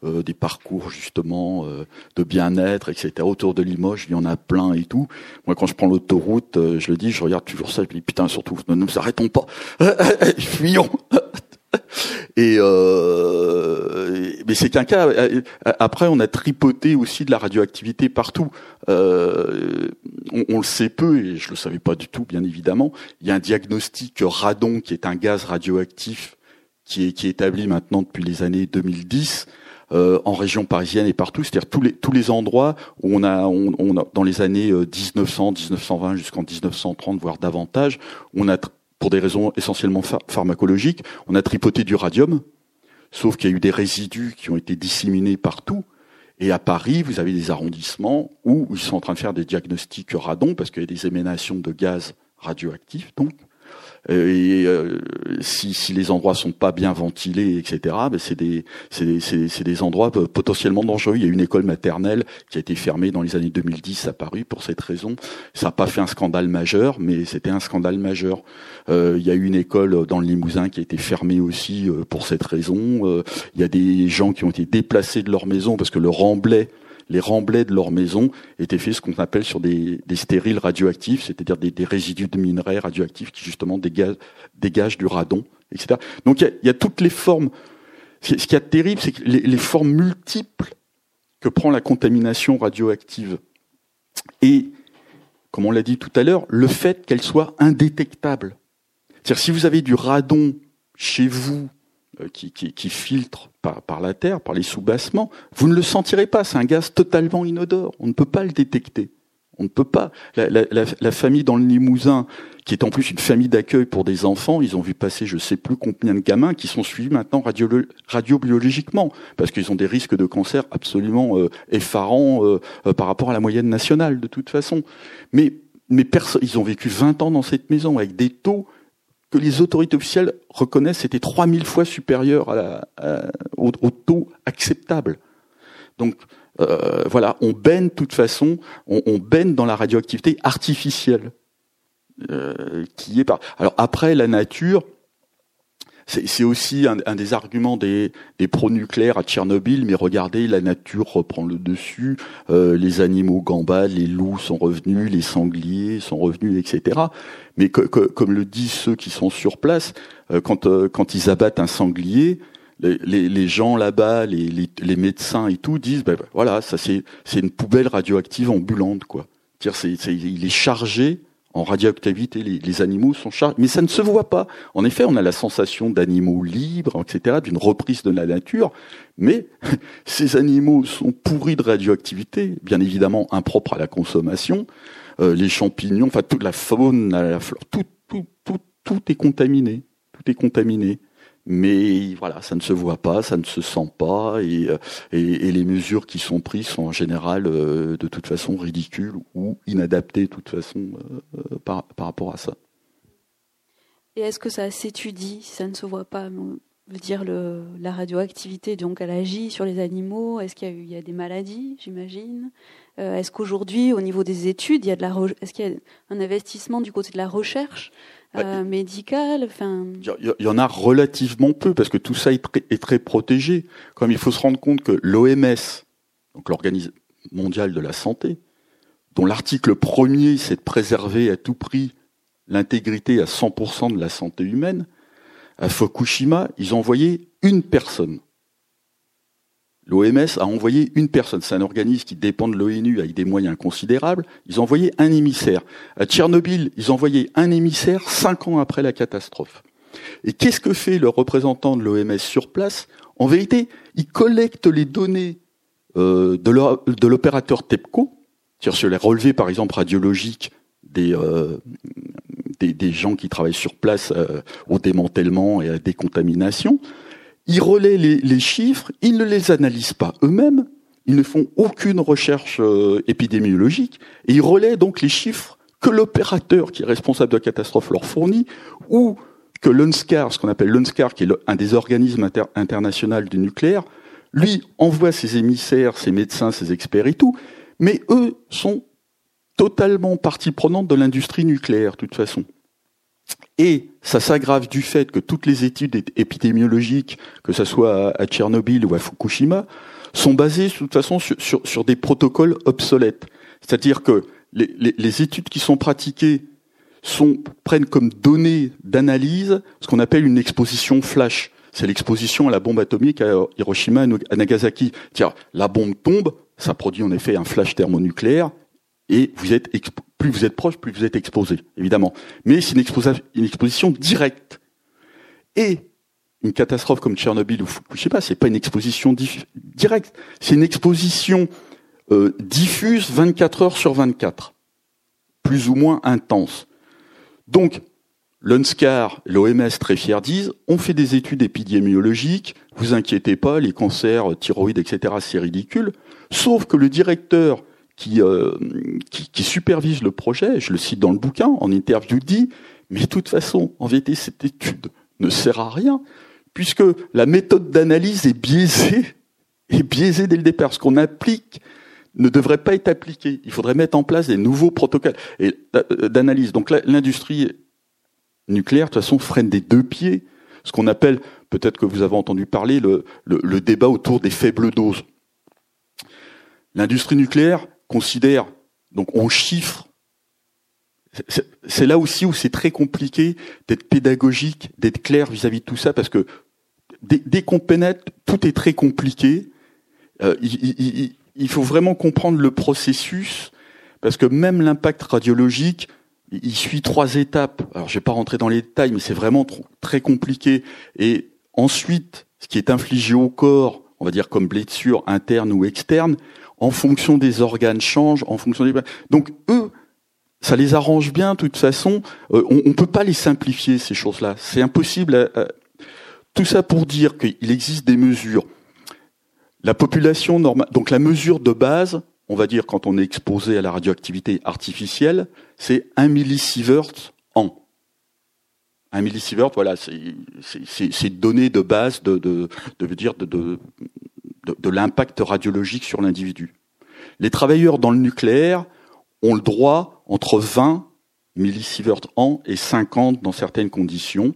euh, des parcours justement euh, de bien-être, etc. Autour de Limoges, il y en a plein et tout. Moi, quand je prends l'autoroute, je le dis, je regarde toujours ça. Je dis putain, surtout, ne nous arrêtons pas, [laughs] fuyons. Et euh, mais c'est qu'un cas. Après, on a tripoté aussi de la radioactivité partout. Euh, on, on, le sait peu, et je le savais pas du tout, bien évidemment. Il y a un diagnostic radon qui est un gaz radioactif qui est, qui est établi maintenant depuis les années 2010. Euh, en région parisienne et partout, c'est-à-dire tous les tous les endroits où on a, on, on a dans les années 1900, euh, 1920 jusqu'en 1930 voire davantage, on a pour des raisons essentiellement pharmacologiques, on a tripoté du radium, sauf qu'il y a eu des résidus qui ont été disséminés partout. Et à Paris, vous avez des arrondissements où ils sont en train de faire des diagnostics radon parce qu'il y a des éménations de gaz radioactifs, donc. Euh, et euh, si, si, les endroits sont pas bien ventilés, etc., ben c'est des, des, des, endroits potentiellement dangereux. Il y a une école maternelle qui a été fermée dans les années 2010 à Paris pour cette raison. Ça n'a pas fait un scandale majeur, mais c'était un scandale majeur. Euh, il y a eu une école dans le Limousin qui a été fermée aussi pour cette raison. il y a des gens qui ont été déplacés de leur maison parce que le remblai les remblais de leur maison étaient faits ce qu'on appelle sur des, stériles radioactifs, c'est-à-dire des, résidus de minerais radioactifs qui justement dégagent, du radon, etc. Donc il y, a, toutes les formes. Ce qui est terrible, c'est que les, formes multiples que prend la contamination radioactive et, comme on l'a dit tout à l'heure, le fait qu'elle soit indétectable. C'est-à-dire si vous avez du radon chez vous qui, qui, qui filtre par, la terre, par les soubassements, vous ne le sentirez pas. C'est un gaz totalement inodore. On ne peut pas le détecter. On ne peut pas. La, famille dans le Limousin, qui est en plus une famille d'accueil pour des enfants, ils ont vu passer je sais plus combien de gamins qui sont suivis maintenant radio, radiobiologiquement, parce qu'ils ont des risques de cancer absolument euh, effarants euh, euh, par rapport à la moyenne nationale, de toute façon. Mais, mais ils ont vécu 20 ans dans cette maison avec des taux que les autorités officielles reconnaissent était 3000 fois supérieur au, taux acceptable. Donc euh, voilà, on baigne de toute façon, on, on baigne dans la radioactivité artificielle. Euh, qui est par. Alors après, la nature, c'est aussi un, des arguments des, des pro-nucléaires à Tchernobyl, mais regardez, la nature reprend le dessus, euh, les animaux gambadent, les loups sont revenus, les sangliers sont revenus, etc. Mais comme le disent ceux qui sont sur place, euh, quand, euh, quand ils abattent un sanglier, les, les, gens là-bas, les, les, médecins et tout disent, ben, voilà, ça c'est une poubelle radioactive ambulante, quoi. C'est, il est chargé en radioactivité, les, les, animaux sont chargés, mais ça ne se voit pas. En effet, on a la sensation d'animaux libres, etc., d'une reprise de la nature, mais [laughs] ces animaux sont pourris de radioactivité, bien évidemment impropres à la consommation. Euh, les champignons, enfin toute la faune, la flore, tout, tout, tout, tout est contaminé, tout est contaminé mais voilà, ça ne se voit pas, ça ne se sent pas, et, euh, et, les mesures qui sont prises sont en général euh, de toute façon ridicules ou inadaptées de toute façon euh, par, par rapport à ça. Et est-ce que ça s'étudie ça ne se voit pas dire la radioactivité, donc elle agit sur les animaux. Est-ce qu'il y, a des maladies, j'imagine Est-ce qu'aujourd'hui, au niveau des études, il est-ce qu'il y a un investissement du côté de la recherche euh, médicale enfin... Il y, en a relativement peu parce que tout ça est très, est très protégé. Comme il faut se rendre compte que l'OMS, donc l'Organisation mondiale de la santé, dont l'article premier c'est de préserver à tout prix l'intégrité à 100% de la santé humaine, à Fukushima, ils ont envoyé une personne. L'OMS a envoyé une personne. C'est un organisme qui dépend de l'ONU avec des moyens considérables. Ils ont envoyé un émissaire. À Tchernobyl, ils ont envoyé un émissaire cinq ans après la catastrophe. Et qu'est-ce que fait le représentant de l'OMS sur place? En vérité, il collecte les données euh, de l'opérateur TEPCO, c'est-à-dire sur les relevés, par exemple, radiologiques des, euh, des, gens qui travaillent sur place euh, au démantèlement et à la décontamination ils relaient les, chiffres, ils ne les analysent pas eux-mêmes, ils ne font aucune recherche euh, épidémiologique, et ils relaient donc les chiffres que l'opérateur qui est responsable de la catastrophe leur fournit, ou que l'UNSCAR, ce qu'on appelle l'UNSCAR, qui est un des organismes internationaux du nucléaire, lui envoie ses émissaires, ses médecins, ses experts et tout, mais eux sont totalement partie prenante de l'industrie nucléaire, de toute façon. Et ça s'aggrave du fait que toutes les études épidémiologiques, que ce soit à Tchernobyl ou à Fukushima, sont basées de toute façon sur, des protocoles obsolètes. C'est-à-dire que les, études qui sont pratiquées prennent comme données d'analyse ce qu'on appelle une exposition flash. C'est l'exposition à la bombe atomique à Hiroshima et à Nagasaki. Tiens, la bombe tombe, ça produit en effet un flash thermonucléaire, et vous êtes plus vous êtes proche, plus vous êtes exposé, évidemment. Mais c'est une, exposition directe. Et une catastrophe comme Tchernobyl ou Fukushima, c'est pas une exposition directe, c'est une exposition euh, diffuse 24 heures sur 24, plus ou moins intense. Donc, l'UNSCAR, l'OMS très fiers disent, on fait des études épidémiologiques, vous inquiétez pas, les cancers, thyroïdes, etc., c'est ridicule. Sauf que le directeur euh, qui, supervise le projet, je le cite dans le bouquin, en interview, dit, mais de toute façon, en vérité, cette étude ne sert à rien, puisque la méthode d'analyse est biaisée, est biaisée dès le départ. Ce qu'on applique ne devrait pas être appliqué. Il faudrait mettre en place des nouveaux protocoles euh, d'analyse. Donc l'industrie nucléaire, de toute façon, freine des deux pieds ce qu'on appelle, peut-être que vous avez entendu parler, le, le, le débat autour des faibles doses. L'industrie nucléaire considère, donc on chiffre. C'est là aussi où c'est très compliqué d'être pédagogique, d'être clair vis-à-vis de tout ça, parce que dès, qu'on pénètre, tout est très compliqué. Euh, il, faut vraiment comprendre le processus, parce que même l'impact radiologique, il suit trois étapes. Alors je vais pas rentrer dans les détails, mais c'est vraiment très compliqué. Et ensuite, ce qui est infligé au corps, on va dire comme blessure interne ou externe, en fonction des organes changent, en fonction des... Donc eux, ça les arrange bien, de toute façon. Euh, on ne peut pas les simplifier, ces choses-là. C'est impossible. Tout ça pour dire qu'il existe des mesures. La population normale, donc la mesure de base, on va dire quand on est exposé à la radioactivité artificielle, c'est 1 millisievert an. Un millisievert, voilà, c'est données de base de, de, de, dire de, de l'impact radiologique sur l'individu. Les travailleurs dans le nucléaire ont le droit entre 20 millisieverts an et 50 dans certaines conditions,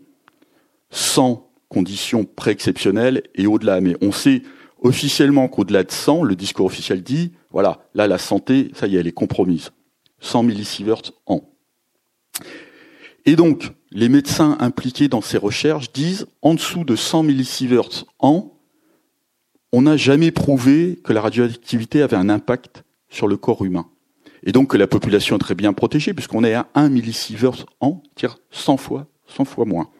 sans conditions pré-exceptionnelles et au-delà. Mais on sait officiellement qu'au-delà de 100, le discours officiel dit, voilà, là la santé, ça y est, elle est compromise. 100 millisieverts an. Et donc, les médecins impliqués dans ces recherches disent, en dessous de 100 millisieverts an, on n'a jamais prouvé que la radioactivité avait un impact sur le corps humain. Et donc que la population est très bien protégée, puisqu'on est à 1 millisievert an, c'est-à-dire 100 fois, 100 fois moins.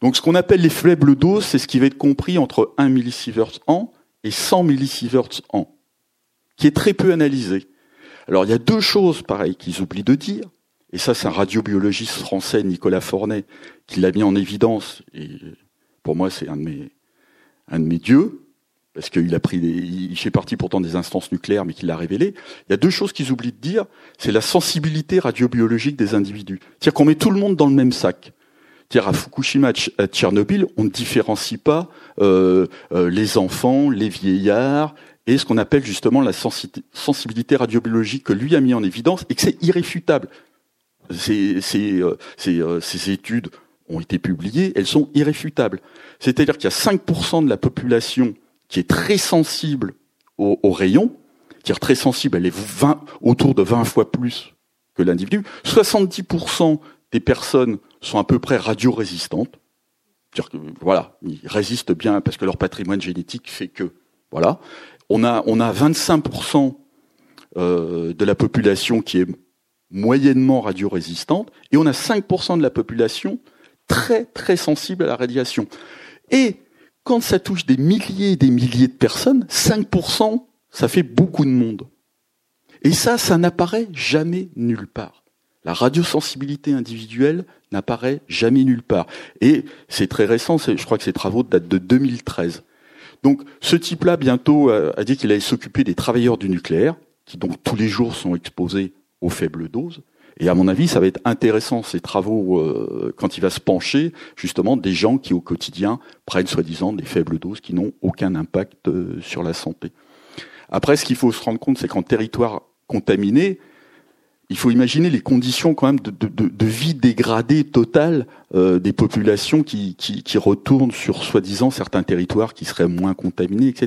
Donc ce qu'on appelle les faibles doses, c'est ce qui va être compris entre 1 millisievert an et 100 millisieverts an, qui est très peu analysé. Alors il y a deux choses pareilles qu'ils oublient de dire. Et ça, c'est un radiobiologiste français, Nicolas Fornet, qui l'a mis en évidence. Et pour moi, c'est un de mes, un de mes dieux, parce qu'il a pris des, il fait partie pourtant des instances nucléaires, mais qu'il l'a révélé. Il y a deux choses qu'ils oublient de dire. C'est la sensibilité radiobiologique des individus. C'est-à-dire qu'on met tout le monde dans le même sac. C'est-à-dire à Fukushima, à Tchernobyl, on ne différencie pas euh, euh, les enfants, les vieillards, et ce qu'on appelle justement la sensibilité radiobiologique que lui a mis en évidence et que c'est irréfutable ces, euh, euh, ces, études ont été publiées, elles sont irréfutables. C'est-à-dire qu'il y a 5% de la population qui est très sensible aux, rayons, qui est très sensible, elle est 20, autour de 20 fois plus que l'individu. 70% des personnes sont à peu près radiorésistantes. C'est-à-dire que, voilà, ils résistent bien parce que leur patrimoine génétique fait que, voilà. On a, on a 25% euh, de la population qui est moyennement radiorésistante, et on a 5% de la population très très sensible à la radiation. Et quand ça touche des milliers et des milliers de personnes, 5%, ça fait beaucoup de monde. Et ça, ça n'apparaît jamais nulle part. La radiosensibilité individuelle n'apparaît jamais nulle part. Et c'est très récent, je crois que ces travaux datent de 2013. Donc ce type-là, bientôt, a dit qu'il allait s'occuper des travailleurs du nucléaire, qui donc tous les jours sont exposés aux faibles doses. Et à mon avis, ça va être intéressant ces travaux euh, quand il va se pencher justement des gens qui au quotidien prennent soi-disant des faibles doses qui n'ont aucun impact euh, sur la santé. Après, ce qu'il faut se rendre compte, c'est qu'en territoire contaminé, il faut imaginer les conditions quand même de, de, de vie dégradée totale euh, des populations qui, qui, qui retournent sur soi-disant certains territoires qui seraient moins contaminés, etc.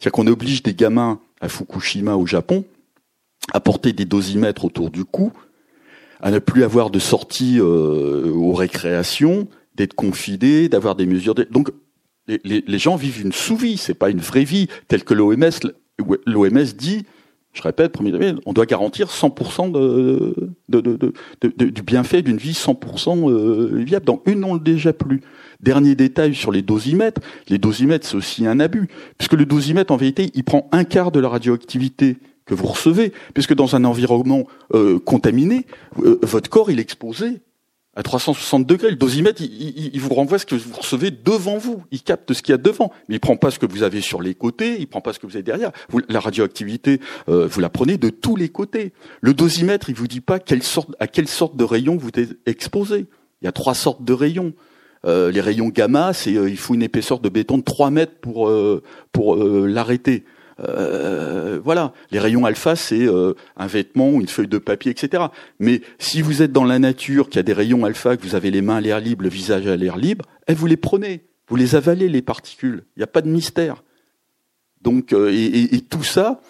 C'est-à-dire qu'on oblige des gamins à Fukushima au Japon à porter des dosimètres autour du cou, à ne plus avoir de sortie euh, aux récréations, d'être confinés, d'avoir des mesures. Donc les, gens vivent une sous-vie, c'est pas une vraie vie telle que l'OMS l'OMS dit. Je répète, premier on doit garantir 100% de, de, de, du bienfait d'une vie 100% euh, viable. Dans une, on le déjà plus. Dernier détail sur les dosimètres. Les dosimètres, c'est aussi un abus, puisque le dosimètre, en vérité, il prend un quart de la radioactivité que vous recevez, puisque dans un environnement euh, contaminé, euh, votre corps il est exposé à 360 degrés. Le dosimètre, il, vous renvoie ce que vous recevez devant vous. Il capte ce qu'il y a devant, mais il prend pas ce que vous avez sur les côtés, il prend pas ce que vous avez derrière. Vous, la radioactivité, euh, vous la prenez de tous les côtés. Le dosimètre, il vous dit pas quelle sorte, à quelle sorte de rayon vous êtes exposé. Il y a trois sortes de rayons. les rayons gamma, c'est il faut une épaisseur de béton de 3 mètres pour pour l'arrêter. Euh, voilà, les rayons alpha, c'est euh, un vêtement une feuille de papier, etc. Mais si vous êtes dans la nature, qu'il y a des rayons alpha, que vous avez les mains à l'air libre, le visage à l'air libre, eh, vous les prenez, vous les avalez, les particules. Il n'y a pas de mystère. Donc, euh, et, tout ça,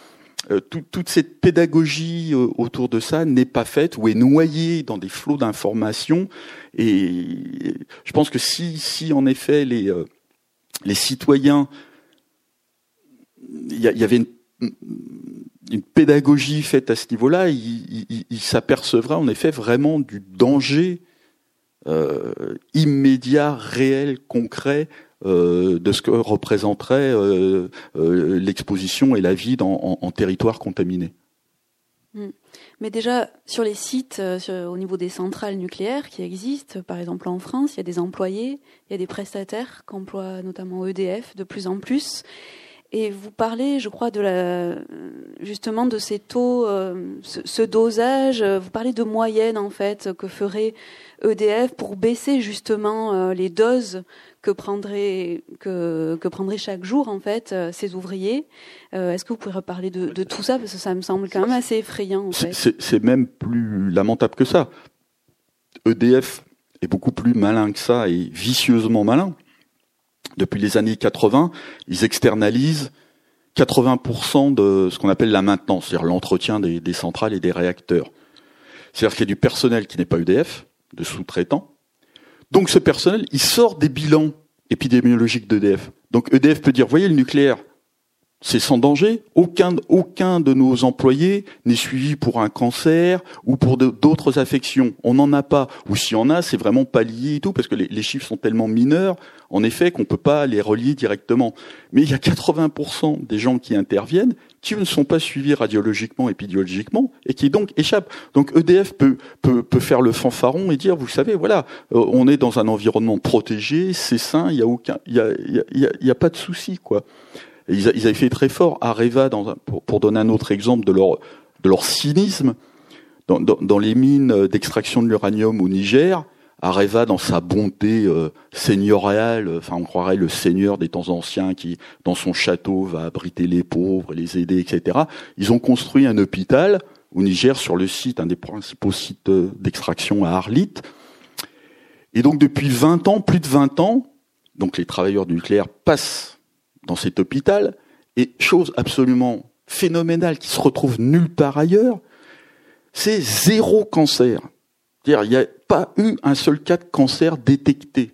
toute cette pédagogie autour de ça n'est pas faite ou est noyée dans des flots d'informations. Et je pense que si, si en effet les citoyens il y, avait une, pédagogie faite à ce niveau-là, il, s'apercevra en effet vraiment du danger euh, immédiat, réel, concret euh, de ce que représenterait euh, l'exposition et la vie en, territoire contaminé. Hmm. Mais déjà, sur les sites, au niveau des centrales nucléaires qui existent, par exemple en France, il y a des employés, il y a des prestataires qu'emploie notamment EDF de plus en plus. Et vous parlez, je crois, de la, justement de ces taux, euh, ce, dosage. Vous parlez de moyenne en fait que ferait EDF pour baisser justement euh, les doses que prendrait que, que prendrait chaque jour en fait euh, ces ouvriers. Est-ce que vous pourriez reparler de, de, tout ça? Parce que ça me semble quand même assez effrayant. En fait. C'est même plus lamentable que ça. EDF est beaucoup plus malin que ça et vicieusement malin depuis les années 80, ils externalisent 80% de ce qu'on appelle la maintenance, c'est-à-dire l'entretien des, centrales et des réacteurs. C'est-à-dire qu'il y a du personnel qui n'est pas EDF, de sous-traitants. Donc ce personnel, il sort des bilans épidémiologiques d'EDF. Donc EDF peut dire, voyez le nucléaire, c'est sans danger. Aucun, aucun de nos employés n'est suivi pour un cancer ou pour d'autres affections. On n'en a pas. Ou s'il y en a, c'est vraiment pas lié et tout, parce que les chiffres sont tellement mineurs, en effet, qu'on peut pas les relier directement. Mais il y a 80% des gens qui interviennent qui ne sont pas suivis radiologiquement, épidémiologiquement, et qui donc échappent. Donc EDF peut, peut, peut faire le fanfaron et dire, vous savez, voilà, euh, on est dans un environnement protégé, c'est sain, il y a aucun, y a, y a, a pas de souci, quoi ils, avaient fait très fort. Areva, dans pour, donner un autre exemple de leur, de leur cynisme, dans, dans, les mines d'extraction de l'uranium au Niger, Areva, dans sa bonté euh, seigneuriale, enfin on croirait le seigneur des temps anciens qui, dans son château, va abriter les pauvres, les aider, etc. Ils ont construit un hôpital au Niger sur le site, un des principaux sites euh, d'extraction à Arlit. Et donc depuis 20 ans, plus de 20 ans, donc les travailleurs du nucléaire passent dans cet hôpital, et chose absolument phénoménale qui se retrouve nulle part ailleurs, c'est zéro cancer. Il n'y a pas eu un seul cas de cancer détecté.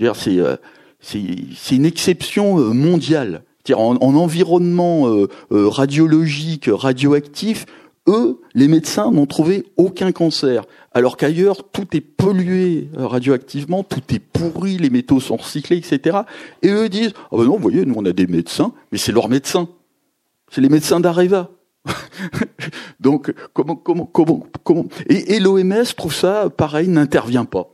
Euh, c'est une exception euh, mondiale. En, en, environnement euh, radiologique, radioactif, eux, les médecins n'ont trouvé aucun cancer alors qu'ailleurs, tout est pollué euh, radioactivement, tout est pourri, les métaux sont recyclés, etc. Et eux disent, ah ben non, vous voyez, nous on a des médecins, mais c'est leurs médecins. C'est les médecins d'Areva. [laughs] Donc, comment, comment, comment, comment? Et, l'OMS trouve ça, pareil, n'intervient pas.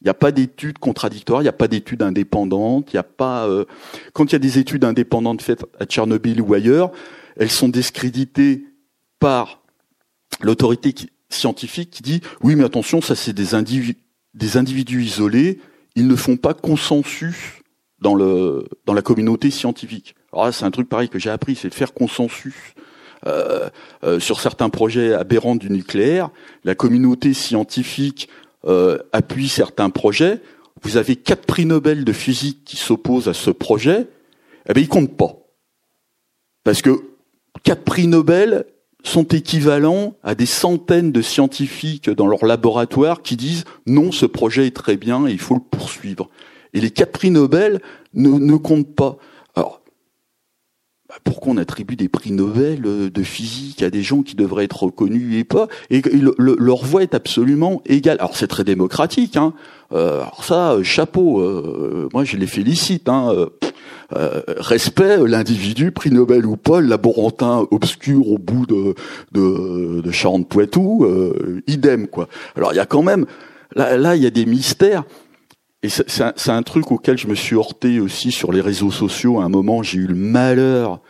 Il n'y a pas d'études contradictoires, il n'y a pas d'études indépendantes, il n'y a pas. Euh, quand il y a des études indépendantes faites à Tchernobyl ou ailleurs, elles sont discréditées par l'autorité scientifique qui dit oui mais attention ça c'est des des individus isolés ils ne font pas consensus dans dans la communauté scientifique alors là c'est un truc pareil que j'ai appris c'est de faire consensus euh, euh, sur certains projets aberrants du nucléaire la communauté scientifique euh, appuie certains projets vous avez quatre prix Nobel de physique qui s'opposent à ce projet eh bien ils comptent pas parce que quatre prix Nobel sont équivalents à des centaines de scientifiques dans leur laboratoire qui disent non, ce projet est très bien et il faut le poursuivre. Et les quatre prix Nobel ne, ne comptent pas. Bah, pourquoi on attribue des prix Nobel euh, de physique à des gens qui devraient être reconnus et pas Et leur voix est absolument égale. Alors c'est très démocratique. Hein. Euh, alors ça, euh, chapeau. Moi, je les félicite. Hein. Respect, l'individu, prix Nobel ou pas, laborantin obscur au bout de, de, de Charente-Poitou, idem quoi. Alors il y a quand même, là, là il y a des mystères. Et c'est un, truc auquel je me suis heurté aussi sur les réseaux sociaux. À un moment, j'ai eu le malheur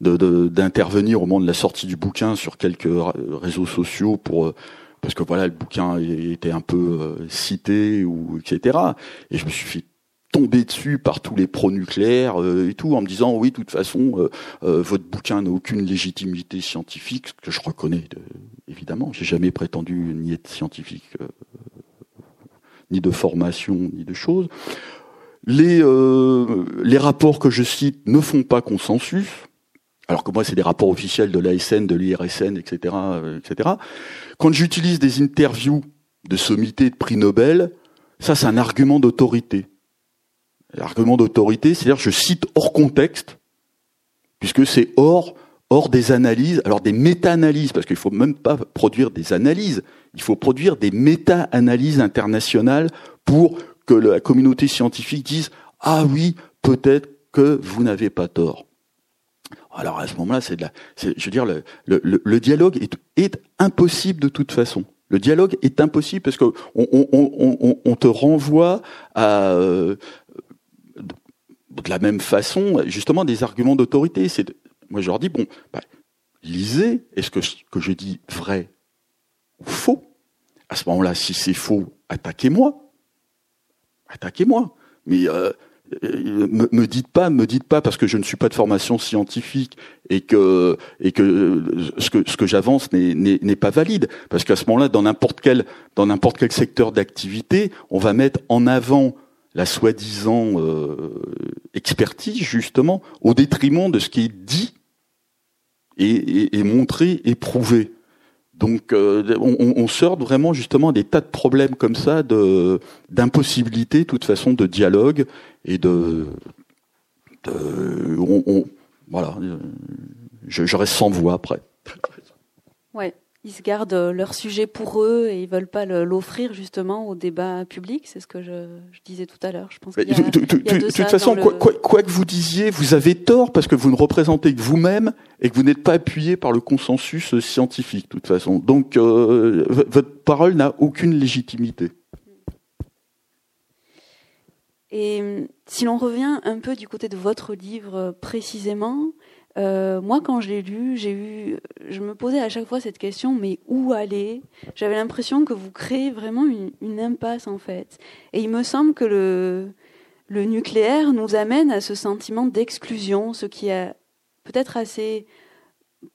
d'intervenir au moment de la sortie du bouquin sur quelques réseaux sociaux pour euh, parce que voilà le bouquin était un peu cité ou etc. Et je me suis fait tombé dessus par tous les pro-nucléaires euh, et tout, en me disant oui, de toute façon, euh, euh, votre bouquin n'a aucune légitimité scientifique, ce que je reconnais évidemment. J'ai jamais prétendu ni être scientifique, ni de formation, ni de choses. Les les rapports que je cite ne font pas consensus. Alors que moi, c'est des rapports officiels de l'ASN, de l'IRSN, etc., etc. Quand j'utilise des interviews de sommité de prix Nobel, ça, c'est un argument d'autorité. L'argument d'autorité, c'est-à-dire je cite hors contexte, puisque c'est hors, hors des analyses, alors des méta-analyses, parce qu'il faut même pas produire des analyses, il faut produire des méta-analyses internationales pour que la communauté scientifique dise ah oui, peut-être que vous n'avez pas tort. Alors à ce moment-là, c'est de la, je veux dire, le, dialogue est, impossible de toute façon. Le dialogue est impossible parce que on, te renvoie euh, de la même façon, justement, des arguments d'autorité. Moi, je leur dis, bon, bah, lisez, est-ce que je dis vrai faux À ce moment-là, si c'est faux, attaquez-moi. Attaquez-moi. Mais euh, euh, me, me, dites pas, me dites pas parce que je ne suis pas de formation scientifique et que et que ce que ce que j'avance n'est pas valide parce qu'à ce moment-là, dans n'importe quel dans n'importe quel secteur d'activité, on va mettre en avant la soi-disant euh, expertise justement au détriment de ce qui est dit et, et, et montré et prouvé. Donc euh, on, sort vraiment justement des tas de problèmes comme ça, de d'impossibilité, de toute façon, de dialogue et de, de on, voilà, je, je, reste sans voix après. Ouais ils se gardent euh, leur sujet pour eux et ils veulent pas l'offrir justement au débat public. C'est ce que je, je, disais tout à l'heure. Je pense. de, toute façon, quoi, quoi, quoi, que vous disiez, vous avez tort parce que vous ne représentez que vous-même et que vous n'êtes pas appuyé par le consensus scientifique. De toute façon, donc euh, votre parole n'a aucune légitimité. Et si l'on revient un peu du côté de votre livre euh, précisément, euh, moi, quand je l'ai lu, j'ai eu, je me posais à chaque fois cette question, mais où aller? J'avais l'impression que vous créez vraiment une, une, impasse en fait. Et il me semble que le, le nucléaire nous amène à ce sentiment d'exclusion, ce qui est peut-être assez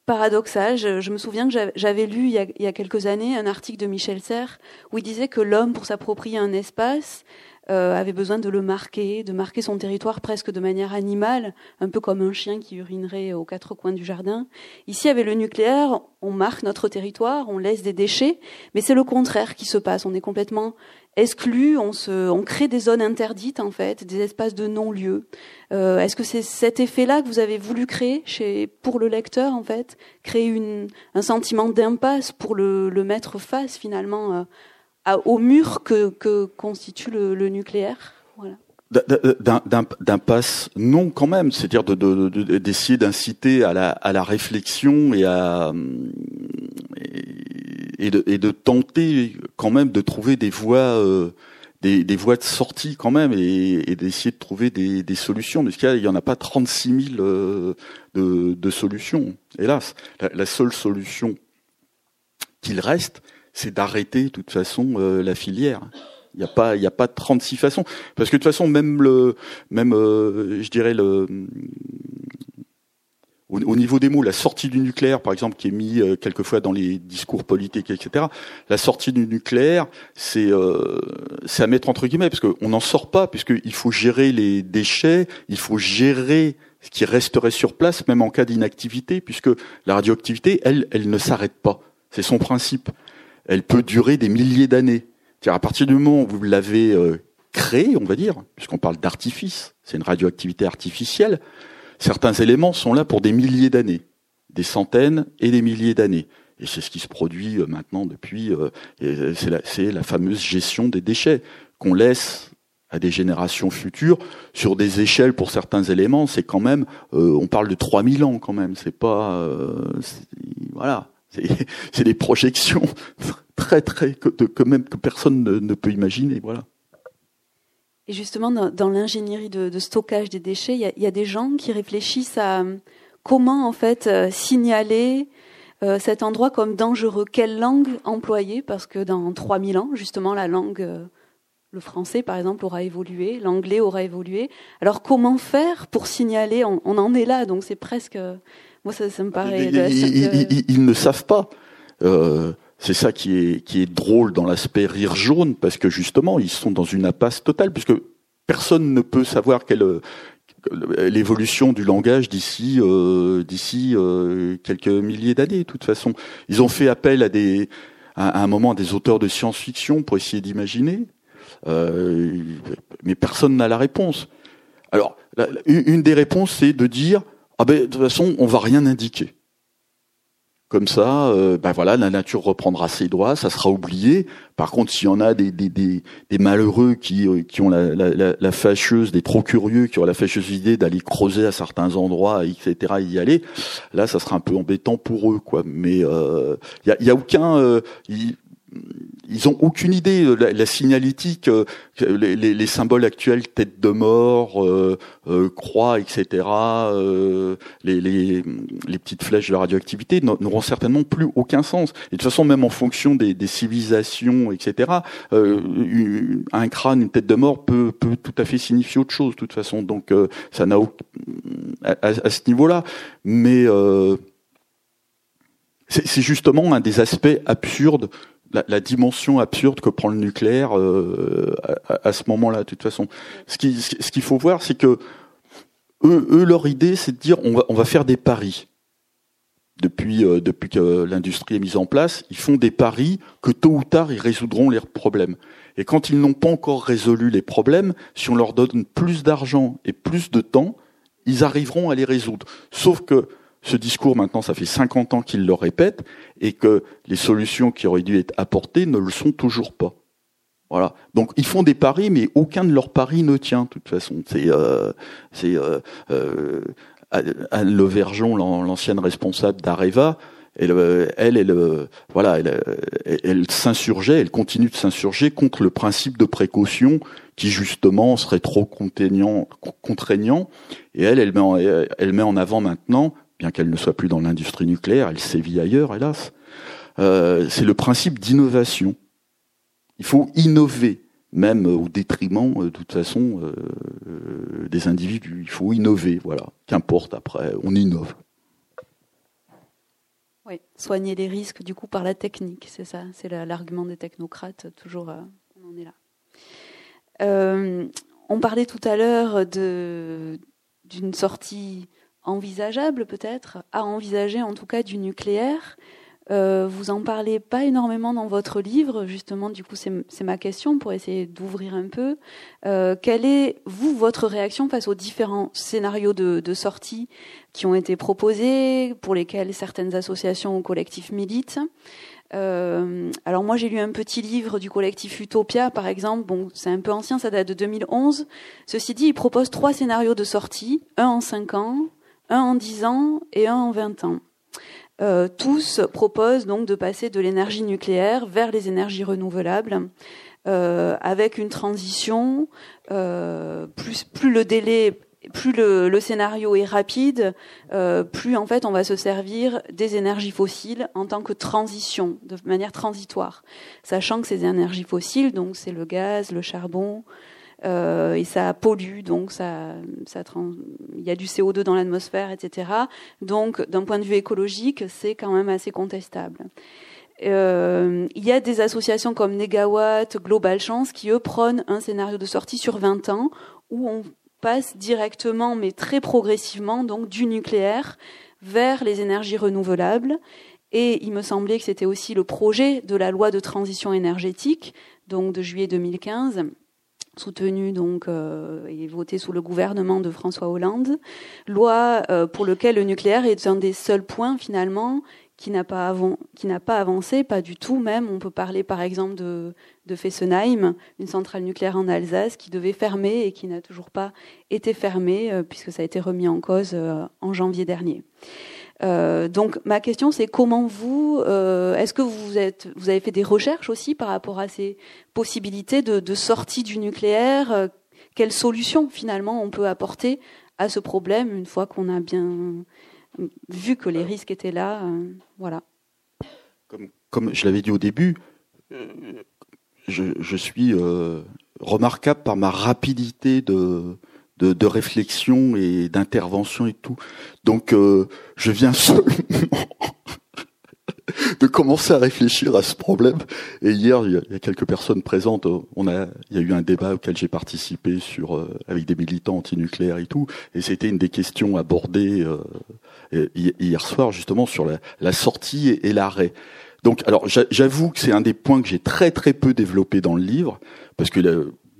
paradoxal. Je, me souviens que j'avais lu il y, a, il y, a, quelques années un article de Michel Serres où il disait que l'homme, pour s'approprier un espace, avait besoin de le marquer, de marquer son territoire presque de manière animale, un peu comme un chien qui urinerait aux quatre coins du jardin. Ici, avec le nucléaire, on marque notre territoire, on laisse des déchets, mais c'est le contraire qui se passe. On est complètement exclu, on, se, on crée des zones interdites en fait, des espaces de non-lieu. Euh, Est-ce que c'est cet effet-là que vous avez voulu créer chez, pour le lecteur en fait, créer une, un sentiment d'impasse pour le, le mettre face finalement euh, au mur que, constitue le, nucléaire voilà. D'impasse, non quand même, c'est-à-dire d'essayer de, de, d'inciter à la, réflexion et à de, tenter quand même de trouver des voies euh, des, voies de sortie quand même et, d'essayer de trouver des, solutions. Mais il n'y en a pas 36 000 euh, de, solutions, hélas. La, la seule solution qu'il reste, c'est d'arrêter de toute façon euh, la filière. Il n'y a pas, a pas 36 façons. Parce que de toute façon, même le, même, euh, je dirais le, au, niveau des mots, la sortie du nucléaire, par exemple, qui est mis euh, quelquefois dans les discours politiques, etc. La sortie du nucléaire, c'est, euh, c'est à mettre entre guillemets, parce qu'on n'en sort pas, puisqu'il faut gérer les déchets, il faut gérer ce qui resterait sur place, même en cas d'inactivité, puisque la radioactivité, elle, elle ne s'arrête pas. C'est son principe elle peut durer des milliers d'années. À partir du moment où vous l'avez euh, créée, on va dire, puisqu'on parle d'artifice, c'est une radioactivité artificielle, certains éléments sont là pour des milliers d'années, des centaines et des milliers d'années. Et c'est ce qui se produit euh, maintenant depuis, euh, c'est la, la, fameuse gestion des déchets qu'on laisse à des générations futures sur des échelles pour certains éléments. C'est quand même, on parle de 3000 ans quand même. C'est pas, voilà. [laughs] C'est des projections [laughs] très très que, même que personne ne, peut imaginer, voilà. Et justement, dans, l'ingénierie de, stockage des déchets, il y, a, des gens qui réfléchissent à euh, comment en fait euh, signaler euh, cet endroit comme dangereux. Quelle langue employer? Parce que dans 3000 ans, justement, la langue, le français par exemple, aura évolué, l'anglais aura évolué. Alors comment faire pour signaler? On en est là, donc c'est presque moi, ça, ça me paraît. Ils, ils, ils, ils ne savent pas. Euh, c'est ça qui est, qui est drôle dans l'aspect rire jaune, parce que justement, ils sont dans une impasse totale, puisque personne ne peut savoir quelle l'évolution du langage d'ici euh, d'ici euh, quelques milliers d'années. De toute façon, ils ont fait appel à des à un moment à des auteurs de science-fiction pour essayer d'imaginer, euh, mais personne n'a la réponse. Alors, la, une des réponses, c'est de dire ah ben de toute façon on va rien indiquer. Comme ça, euh, ben voilà, la nature reprendra ses droits, ça sera oublié. Par contre, s'il y en a des, malheureux qui, euh, qui ont la, la, fâcheuse, des trop curieux, qui ont la fâcheuse idée d'aller creuser à certains endroits, etc., y aller, là, ça sera un peu embêtant pour eux, quoi. Mais il euh, y, a, aucun, il ils ont aucune idée. La, la signalétique, euh, les, les, les, symboles actuels, tête de mort, euh, euh, croix, etc., euh, les, les, les, petites flèches de radioactivité n'auront certainement plus aucun sens. Et de toute façon, même en fonction des, des civilisations, etc., un crâne, une tête de mort peut, peut tout à fait signifier autre chose, de toute façon. Donc, ça n'a aucun... à, à, ce niveau-là. Mais c'est justement un des aspects absurdes la, dimension absurde que prend le nucléaire euh, à, ce moment-là. De toute façon, ce qu'il faut voir, c'est que eux, leur idée, c'est de dire on va, faire des paris. Depuis, euh, depuis que l'industrie est mise en place, ils font des paris que tôt ou tard ils résoudront leurs problèmes. Et quand ils n'ont pas encore résolu les problèmes, si on leur donne plus d'argent et plus de temps, ils arriveront à les résoudre. Sauf que ce discours, maintenant, ça fait 50 ans qu'il le répète, et que les solutions qui auraient dû être apportées ne le sont toujours pas. Voilà. Donc ils font des paris, mais aucun de leurs paris ne tient. De toute façon, c'est euh, c'est euh, euh, Anne Levergeon, l'ancienne responsable d'Areva. Elle, euh, elle, euh, voilà, elle, elle s'insurgeait, elle continue de s'insurger contre le principe de précaution qui justement serait trop contraignant, contraignant. Et elle, elle met en avant maintenant bien qu'elle ne soit plus dans l'industrie nucléaire, elle sévit ailleurs, hélas. Euh, c'est le principe d'innovation. Il faut innover, même au détriment, euh, de toute façon, euh, des individus. Il faut innover, voilà. Qu'importe après, on innove. Oui, soigner les risques, du coup, par la technique, c'est ça. C'est l'argument des technocrates, toujours, on en est là. on parlait tout à l'heure d'une sortie envisageable peut-être, à envisager en tout cas du nucléaire. Euh, vous en parlez pas énormément dans votre livre, justement, du coup c'est ma question pour essayer d'ouvrir un peu. Euh, quelle est, vous, votre réaction face aux différents scénarios de, sortie qui ont été proposés, pour lesquels certaines associations ou collectifs militent? Euh, alors moi j'ai lu un petit livre du collectif Utopia par exemple, bon c'est un peu ancien, ça date de 2011. Ceci dit, il propose trois scénarios de sortie, un en cinq ans, un en 10 ans et un en 20 ans. Euh, tous proposent donc de passer de l'énergie nucléaire vers les énergies renouvelables, euh, avec une transition. Euh, plus, le délai, plus le, scénario est rapide, plus en fait on va se servir des énergies fossiles en tant que transition, de manière transitoire, sachant que ces énergies fossiles, donc c'est le gaz, le charbon, euh, et ça pollue, donc ça, ça il y a du CO2 dans l'atmosphère, etc. Donc, d'un point de vue écologique, c'est quand même assez contestable. Euh, il y a des associations comme Negawatt, Global Chance, qui eux prônent un scénario de sortie sur 20 ans où on passe directement, mais très progressivement, donc du nucléaire vers les énergies renouvelables. Et il me semblait que c'était aussi le projet de la loi de transition énergétique, donc de juillet 2015, soutenu donc euh, et voté sous le gouvernement de François Hollande, loi euh, pour lequel le nucléaire est un des seuls points finalement qui n'a pas, avancé, pas du tout même. On peut parler par exemple de, de Fessenheim, une centrale nucléaire en Alsace qui devait fermer et qui n'a toujours pas été fermée euh, puisque ça a été remis en cause en janvier dernier. Euh, donc ma question c'est comment vous, euh, est-ce que vous êtes, vous avez fait des recherches aussi par rapport à ces possibilités de, de sortie du nucléaire euh, Quelles solutions finalement on peut apporter à ce problème une fois qu'on a bien vu que les risques étaient là Voilà. Comme, comme je l'avais dit au début, je, je suis remarquable par ma rapidité de de, de réflexion et d'intervention et tout. Donc euh, je viens seulement [laughs] de commencer à réfléchir à ce problème. Et hier, il y a quelques personnes présentes. On a, il y a eu un débat auquel j'ai participé sur euh, avec des militants antinucléaires et tout. Et c'était une des questions abordées euh, hier soir justement sur la, sortie et, et l'arrêt. Donc, alors j'avoue que c'est un des points que j'ai très très peu développé dans le livre parce que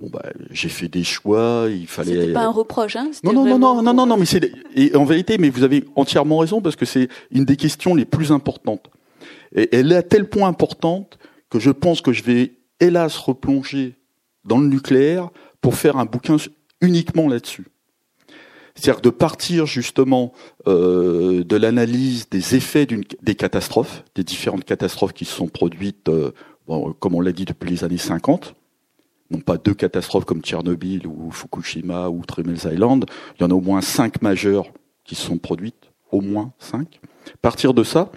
bon bah j'ai fait des choix, il fallait. C'était pas un reproche, hein Non non non non non non non mais c'est et en vérité mais vous avez entièrement raison parce que c'est une des questions les plus importantes et elle est à tel point importante que je pense que je vais hélas replonger dans le nucléaire pour faire un bouquin uniquement là-dessus. C'est-à-dire de partir justement euh, de l'analyse des effets des catastrophes, des différentes catastrophes qui se sont produites euh, comme on l'a dit depuis les années 50, non pas deux catastrophes comme Tchernobyl ou Fukushima ou Three Island, il y en a au moins cinq majeures qui se sont produites, au moins cinq. Partir de ça,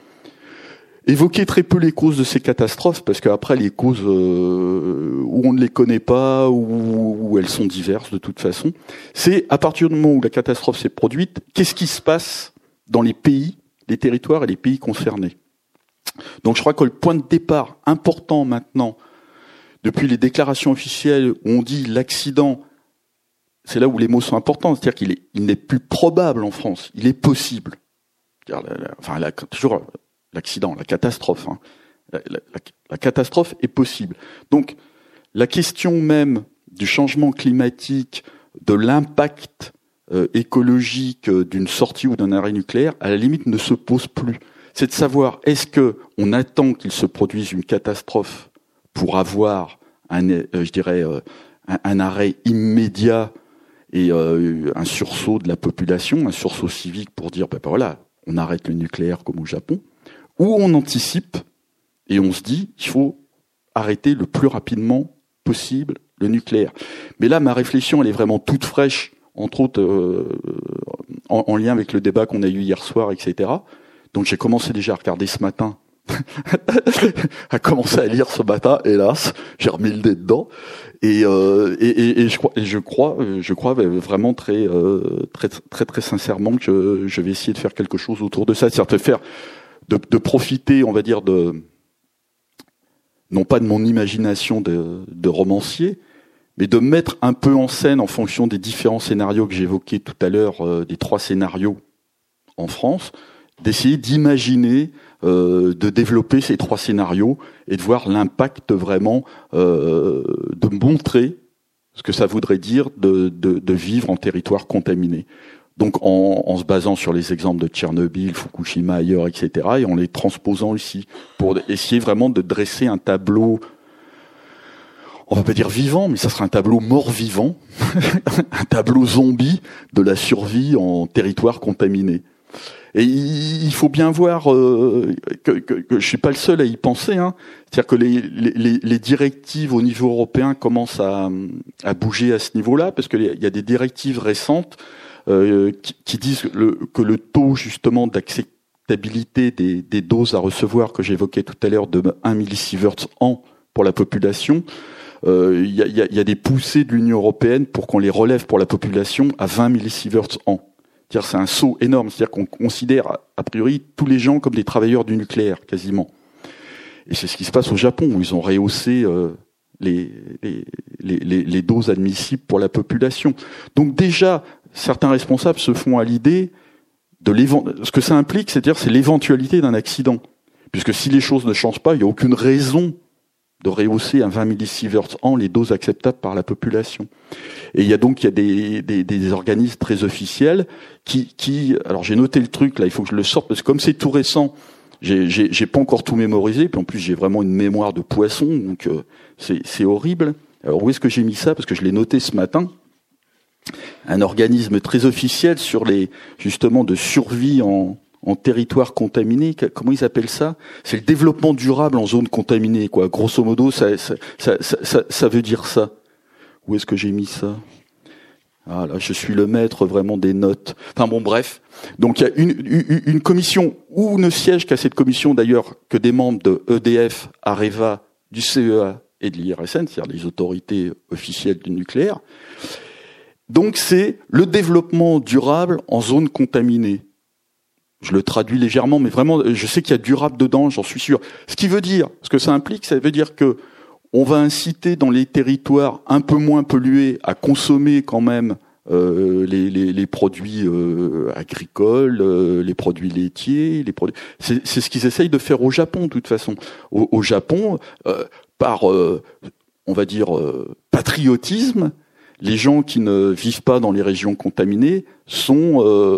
évoquer très peu les causes de ces catastrophes, parce qu'après les causes euh, où on ne les connaît pas, ou elles sont diverses de toute façon, c'est à partir du moment où la catastrophe s'est produite, qu'est-ce qui se passe dans les pays, les territoires et les pays concernés. Donc je crois que le point de départ important maintenant, depuis les déclarations officielles où on dit l'accident, c'est là où les mots sont importants, c'est-à-dire qu'il est, il n'est plus probable en France, il est possible. Enfin, toujours l'accident, la catastrophe. Hein. La, catastrophe est possible. Donc, la question même du changement climatique, de l'impact euh, écologique euh, d'une sortie ou d'un arrêt nucléaire, à la limite, ne se pose plus. C'est de savoir est-ce que on attend qu'il se produise une catastrophe pour avoir un, euh, je dirais, un, arrêt immédiat et un sursaut de la population, un sursaut civique pour dire, ben, ben voilà, on arrête le nucléaire comme au Japon, où on anticipe et on se dit il faut arrêter le plus rapidement possible le nucléaire. Mais là, ma réflexion, elle est vraiment toute fraîche, entre autres euh, en, lien avec le débat qu'on a eu hier soir, etc. Donc j'ai commencé déjà à regarder ce matin, [laughs] à commencer à lire ce matin, hélas, j'ai remis le nez dedans, et, euh, et, et, je crois, et je crois, je crois vraiment très, euh, très, très, très sincèrement que je vais essayer de faire quelque chose autour de ça, c'est-à-dire de faire de, de, profiter, on va dire, de non pas de mon imagination de, de, romancier, mais de mettre un peu en scène en fonction des différents scénarios que j'évoquais tout à l'heure, euh, des trois scénarios en France, d'essayer d'imaginer, euh, de développer ces trois scénarios et de voir l'impact vraiment, euh, de montrer ce que ça voudrait dire de, de, de vivre en territoire contaminé donc en, en, se basant sur les exemples de Tchernobyl, Fukushima, ailleurs, etc., et en les transposant ici, pour essayer vraiment de dresser un tableau, on va pas dire vivant, mais ça sera un tableau mort-vivant, [laughs] un tableau zombie de la survie en territoire contaminé. Et il faut bien voir euh, que, que, que, je suis pas le seul à y penser. Hein. C'est-à-dire que les, les, les, directives au niveau européen commencent à, à bouger à ce niveau-là, parce qu'il y a des directives récentes euh, qui, disent que le taux justement d'acceptabilité des, des, doses à recevoir que j'évoquais tout à l'heure de 1 millisievert an pour la population, euh, il y, a, y, a, des poussées de l'Union européenne pour qu'on les relève pour la population à 20 millisieverts an. C'est-à-dire c'est un saut énorme, c'est-à-dire qu'on considère a priori tous les gens comme des travailleurs du nucléaire quasiment. Et c'est ce qui se passe au Japon où ils ont rehaussé euh, les, les, les, les, doses admissibles pour la population. Donc déjà, certains responsables se font à l'idée de ce que ça implique, c'est-à-dire c'est l'éventualité d'un accident. Puisque si les choses ne changent pas, il n'y a aucune raison de rehausser à 20 millisieverts an les doses acceptables par la population. Et il y a donc il y a des, des, des organismes très officiels qui, qui alors j'ai noté le truc là, il faut que je le sorte parce que comme c'est tout récent, j'ai pas encore tout mémorisé, puis en plus j'ai vraiment une mémoire de poisson, donc euh, c'est horrible. Alors où est-ce que j'ai mis ça? Parce que je l'ai noté ce matin un organisme très officiel sur les justement de survie en, en territoire contaminé. Comment ils appellent ça? C'est le développement durable en zone contaminée, quoi. Grosso modo, ça, ça, ça, ça, ça veut dire ça. Où est-ce que j'ai mis ça? Ah là, je suis le maître vraiment des notes. Enfin bon, bref. Donc il y a une, une, une commission où ne siège qu'à cette commission d'ailleurs que des membres de EDF, Areva, du CEA et de l'IRSN, c'est-à-dire les autorités officielles du nucléaire. Donc c'est le développement durable en zone contaminée. Je le traduis légèrement, mais vraiment, je sais qu'il y a durable dedans, j'en suis sûr. Ce qui veut dire, ce que ça implique, ça veut dire que on va inciter dans les territoires un peu moins pollués à consommer quand même euh, les, produits euh, agricoles, euh, les produits laitiers, les produits. C'est ce qu'ils essayent de faire au Japon, de toute façon. Au, Japon, par, on va dire, patriotisme, les gens qui ne vivent pas dans les régions contaminées sont, euh,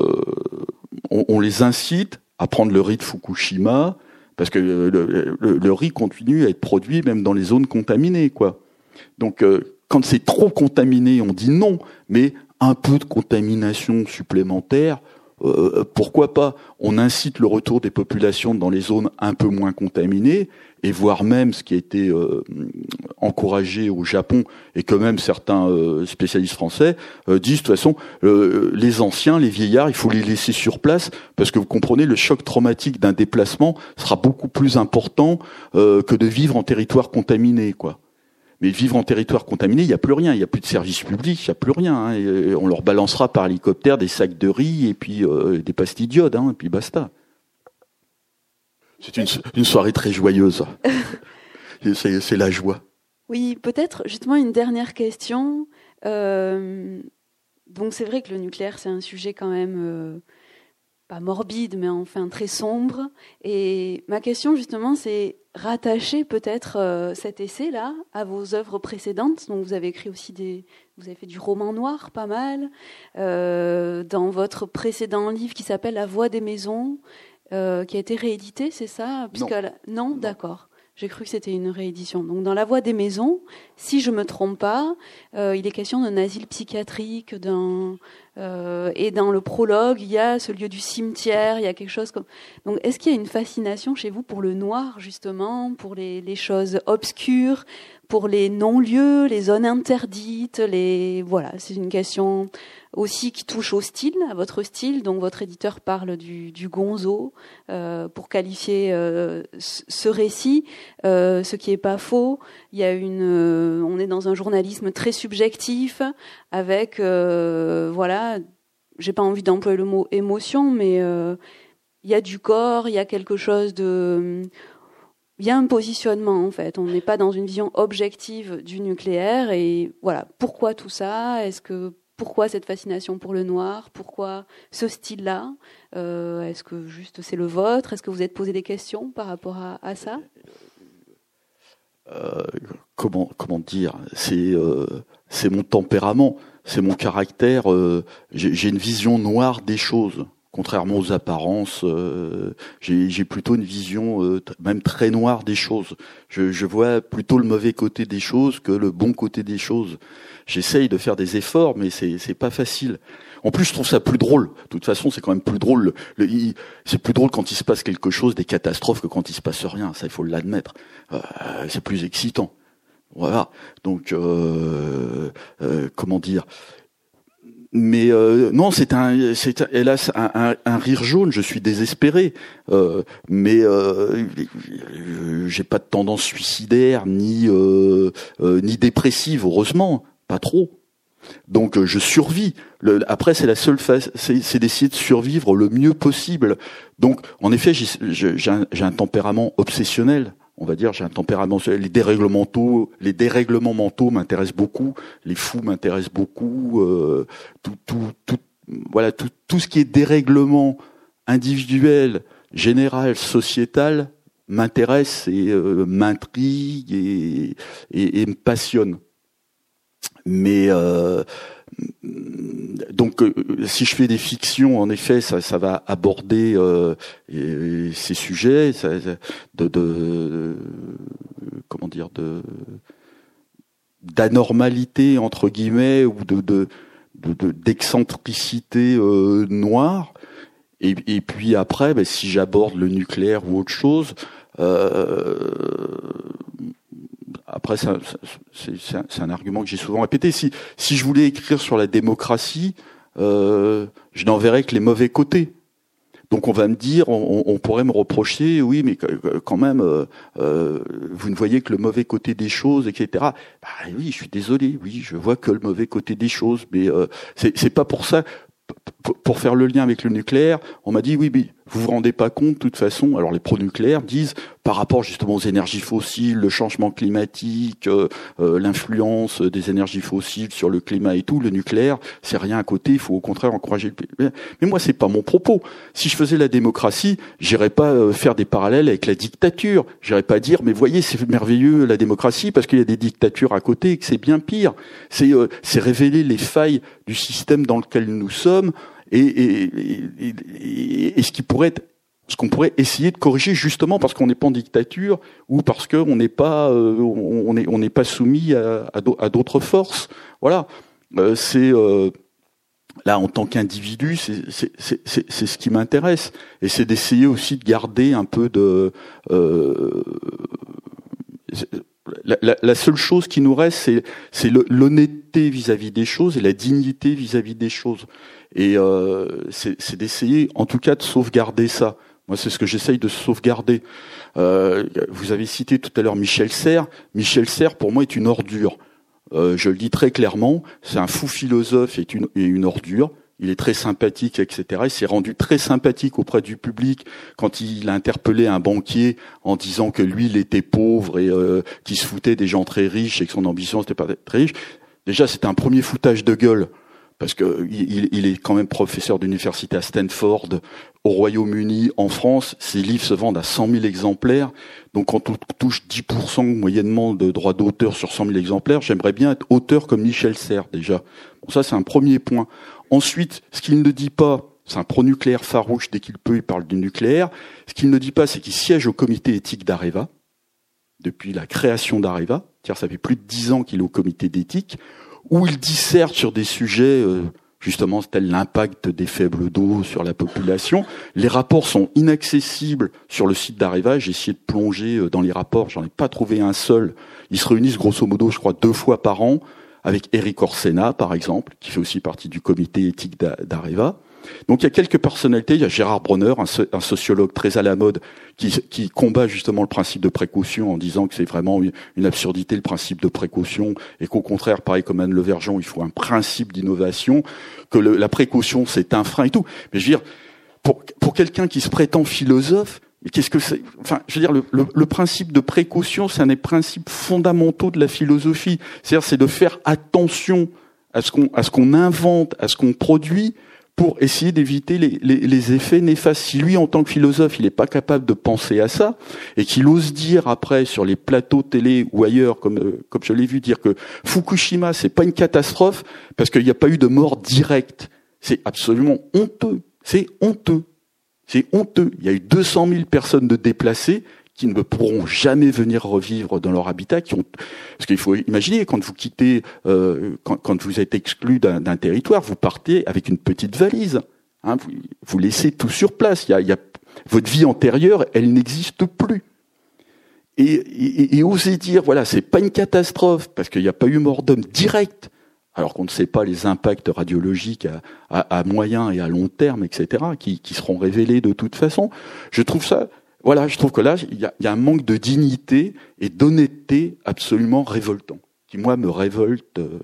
on, les incite à prendre le riz de Fukushima parce que le, riz continue à être produit même dans les zones contaminées, quoi. Donc, euh, quand c'est trop contaminé, on dit non, mais un peu de contamination supplémentaire, pourquoi pas on incite le retour des populations dans les zones un peu moins contaminées et voire même ce qui a été euh, encouragé au Japon et que même certains euh, spécialistes français euh, disent de toute façon les anciens, les vieillards, il faut les laisser sur place parce que vous comprenez le choc traumatique d'un déplacement sera beaucoup plus important que de vivre en territoire contaminé quoi. Mais vivre en territoire contaminé, il n'y a plus rien, il n'y a plus de services publics, il n'y a plus rien. Hein, et on leur balancera par hélicoptère des sacs de riz et puis des pastilles d'iode, hein, et puis basta. C'est une, soirée très joyeuse. [laughs] c'est la joie. Oui, peut-être justement une dernière question. Euh, donc c'est vrai que le nucléaire, c'est un sujet quand même euh, pas morbide, mais enfin très sombre. Et ma question justement, c'est rattacher peut-être euh, cet essai-là à vos œuvres précédentes. Donc vous avez écrit aussi des, vous avez fait du roman noir, pas mal. dans votre précédent livre qui s'appelle La Voix des maisons, euh, qui a été réédité, c'est ça? Non, non, d'accord. J'ai cru que c'était une réédition. Donc dans La Voix des Maisons, si je me trompe pas, euh, il est question d'un asile psychiatrique, d'un euh, et dans le prologue, il y a ce lieu du cimetière, il y a quelque chose comme. Donc est-ce qu'il y a une fascination chez vous pour le noir justement, pour les, choses obscures, pour les non-lieux, les zones interdites, les voilà, c'est une question aussi qui touche au style, à votre style. Donc votre éditeur parle du, gonzo euh, pour qualifier euh, ce récit, ce qui est pas faux. Il y a une, on est dans un journalisme très subjectif avec euh, j'ai pas envie d'employer le mot émotion, mais il y a du corps, il y a quelque chose de il y a un positionnement en fait. On n'est pas dans une vision objective du nucléaire et voilà. Pourquoi tout ça? Est-ce que pourquoi cette fascination pour le noir? Pourquoi ce style-là? Euh, Est-ce que juste c'est le vôtre? Est-ce que vous êtes posé des questions par rapport à, ça? Euh, comment, dire? Euh, c'est mon tempérament, c'est mon caractère. J'ai une vision noire des choses contrairement aux apparences, euh, j'ai plutôt une vision euh, même très noire des choses. Je, vois plutôt le mauvais côté des choses que le bon côté des choses. J'essaye de faire des efforts, mais c'est pas facile. En plus, je trouve ça plus drôle. De toute façon, c'est quand même plus drôle. C'est plus drôle quand il se passe quelque chose, des catastrophes, que quand il se passe rien. Ça, il faut l'admettre. Euh, c'est plus excitant. Voilà. Donc, euh, euh, comment dire? Mais euh, non, c'est un, c'est hélas un, un, rire jaune. Je suis désespéré, mais euh, j'ai pas de tendance suicidaire ni ni dépressive, heureusement, pas trop. Donc je survis. Après, c'est la seule phase, c'est d'essayer de survivre le mieux possible. Donc, en effet, j'ai un tempérament obsessionnel on va dire, j'ai un tempérament. Les dérèglements mentaux, les dérèglements mentaux m'intéressent beaucoup. Les fous m'intéressent beaucoup. Euh, tout, tout, tout, voilà, tout, tout ce qui est dérèglement individuel, général, sociétal m'intéresse et euh, m'intrigue et, et, me passionne. Mais euh, donc, euh, si je fais des fictions, en effet, ça, va aborder euh, ces sujets de, comment dire de d'anormalité entre guillemets ou de d'excentricité euh, noire. Et, puis après, ben, si j'aborde le nucléaire ou autre chose, après, c'est un, argument que j'ai souvent répété. Si, si je voulais écrire sur la démocratie, euh, je n'en verrais que les mauvais côtés. Donc on va me dire, on, pourrait me reprocher, oui, mais quand même, euh, euh, vous ne voyez que le mauvais côté des choses, etc. Bah oui, je suis désolé, oui, je vois que le mauvais côté des choses, mais euh, c'est pas pour ça. Pour faire le lien avec le nucléaire, on m'a dit oui, mais vous vous rendez pas compte, de toute façon. Alors les pro-nucléaires disent par rapport justement aux énergies fossiles, le changement climatique, euh, euh, l'influence des énergies fossiles sur le climat et tout, le nucléaire, c'est rien à côté. Il faut au contraire encourager. Le... Mais moi, c'est pas mon propos. Si je faisais la démocratie, j'irais pas euh, faire des parallèles avec la dictature. J'irais pas dire, mais voyez, c'est merveilleux la démocratie parce qu'il y a des dictatures à côté et que c'est bien pire. C'est c'est révéler les failles du système dans lequel nous sommes et, et, et, et ce qui pourrait être ce qu'on pourrait essayer de corriger justement parce qu'on n'est pas en dictature ou parce qu'on n'est pas euh, on pas soumis à, d'autres forces. Voilà, euh, c'est euh, là, en tant qu'individu, c'est ce qui m'intéresse. Et c'est d'essayer aussi de garder un peu de... Euh, la, la, seule chose qui nous reste, c'est l'honnêteté vis-à-vis des choses et la dignité vis-à-vis des choses. Et euh, c'est d'essayer, en tout cas, de sauvegarder ça. Moi, c'est ce que j'essaye de sauvegarder. Euh, vous avez cité tout à l'heure Michel Serres. Michel Serres, pour moi, est une ordure. Euh, je le dis très clairement, c'est un fou philosophe et une, et une ordure. Il est très sympathique, etc. Il s'est rendu très sympathique auprès du public quand il a interpellé un banquier en disant que lui, il était pauvre et euh, qu'il se foutait des gens très riches et que son ambition, c'était pas très riche. Déjà, c'était un premier foutage de gueule parce que il, est quand même professeur d'université à Stanford, au Royaume-Uni, en France. Ses livres se vendent à 100 000 exemplaires. Donc quand on touche 10% moyennement de droits d'auteur sur 100 000 exemplaires, j'aimerais bien être auteur comme Michel Serres déjà. Bon, ça c'est un premier point. Ensuite, ce qu'il ne dit pas, c'est un pro-nucléaire farouche dès qu'il peut, il parle du nucléaire. Ce qu'il ne dit pas, c'est qu'il siège au comité éthique d'Areva depuis la création d'Areva. Ça fait plus de dix ans qu'il est au comité d'éthique où il disserte sur des sujets euh, justement tel l'impact des faibles d'eau sur la population. Les rapports sont inaccessibles sur le site d'Areva. J'ai essayé de plonger euh, dans les rapports, j'en ai pas trouvé un seul. Ils se réunissent grosso modo, je crois, deux fois par an avec Eric Orsena, par exemple, qui fait aussi partie du comité éthique d'Areva. Donc il y a quelques personnalités. Il y a Gérard Bronner, un, sociologue très à la mode, qui, combat justement le principe de précaution en disant que c'est vraiment une, absurdité le principe de précaution et qu'au contraire, pareil comme Anne Levergeon, il faut un principe d'innovation, que la précaution c'est un frein et tout. Mais je veux dire, pour, quelqu'un qui se prétend philosophe, qu'est-ce que c'est? Enfin, je veux dire, le, principe de précaution, c'est un des principes fondamentaux de la philosophie. C'est-à-dire, c'est de faire attention à ce qu'on invente, à ce qu'on produit, pour essayer d'éviter les, effets néfastes. Si lui, en tant que philosophe, il n'est pas capable de penser à ça, et qu'il ose dire après sur les plateaux télé ou ailleurs, comme, euh, comme je l'ai vu dire que Fukushima, c'est pas une catastrophe parce qu'il n'y a pas eu de mort directe, c'est absolument honteux. C'est honteux. C'est honteux. Il y a eu 200 000 personnes de déplacées qui ne pourront jamais venir revivre dans leur habitat. Qui ont... Parce qu'il faut imaginer, quand vous quittez, euh, quand, quand, vous êtes exclu d'un territoire, vous partez avec une petite valise. Hein, vous, vous, laissez tout sur place. Il y a, y a... Votre vie antérieure, elle n'existe plus. Et, et, et, oser dire, voilà, c'est pas une catastrophe, parce qu'il n'y a pas eu mort d'homme direct, alors qu'on ne sait pas les impacts radiologiques à, à, à, moyen et à long terme, etc., qui, qui seront révélés de toute façon. Je trouve ça voilà, je trouve que là, il y a, un manque de dignité et d'honnêteté absolument révoltant, qui moi me révolte. Euh,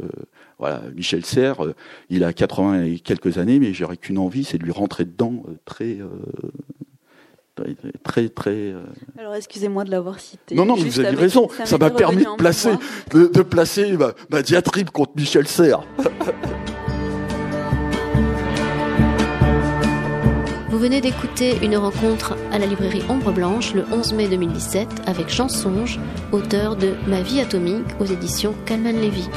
voilà, Michel Serres, euh, il a 80 et quelques années, mais j'aurais qu'une envie, c'est de lui rentrer dedans euh, très, très, très. Alors, excusez-moi de l'avoir cité. Non, non, mais vous avez raison. Ça m'a permis de placer, de, de, placer ma, ma diatribe contre Michel Serres. [laughs] venez d'écouter une rencontre à la librairie Ombre Blanche le 11 mai 2017 avec Jean Songe, auteur de Ma vie atomique aux éditions Calman Lévy.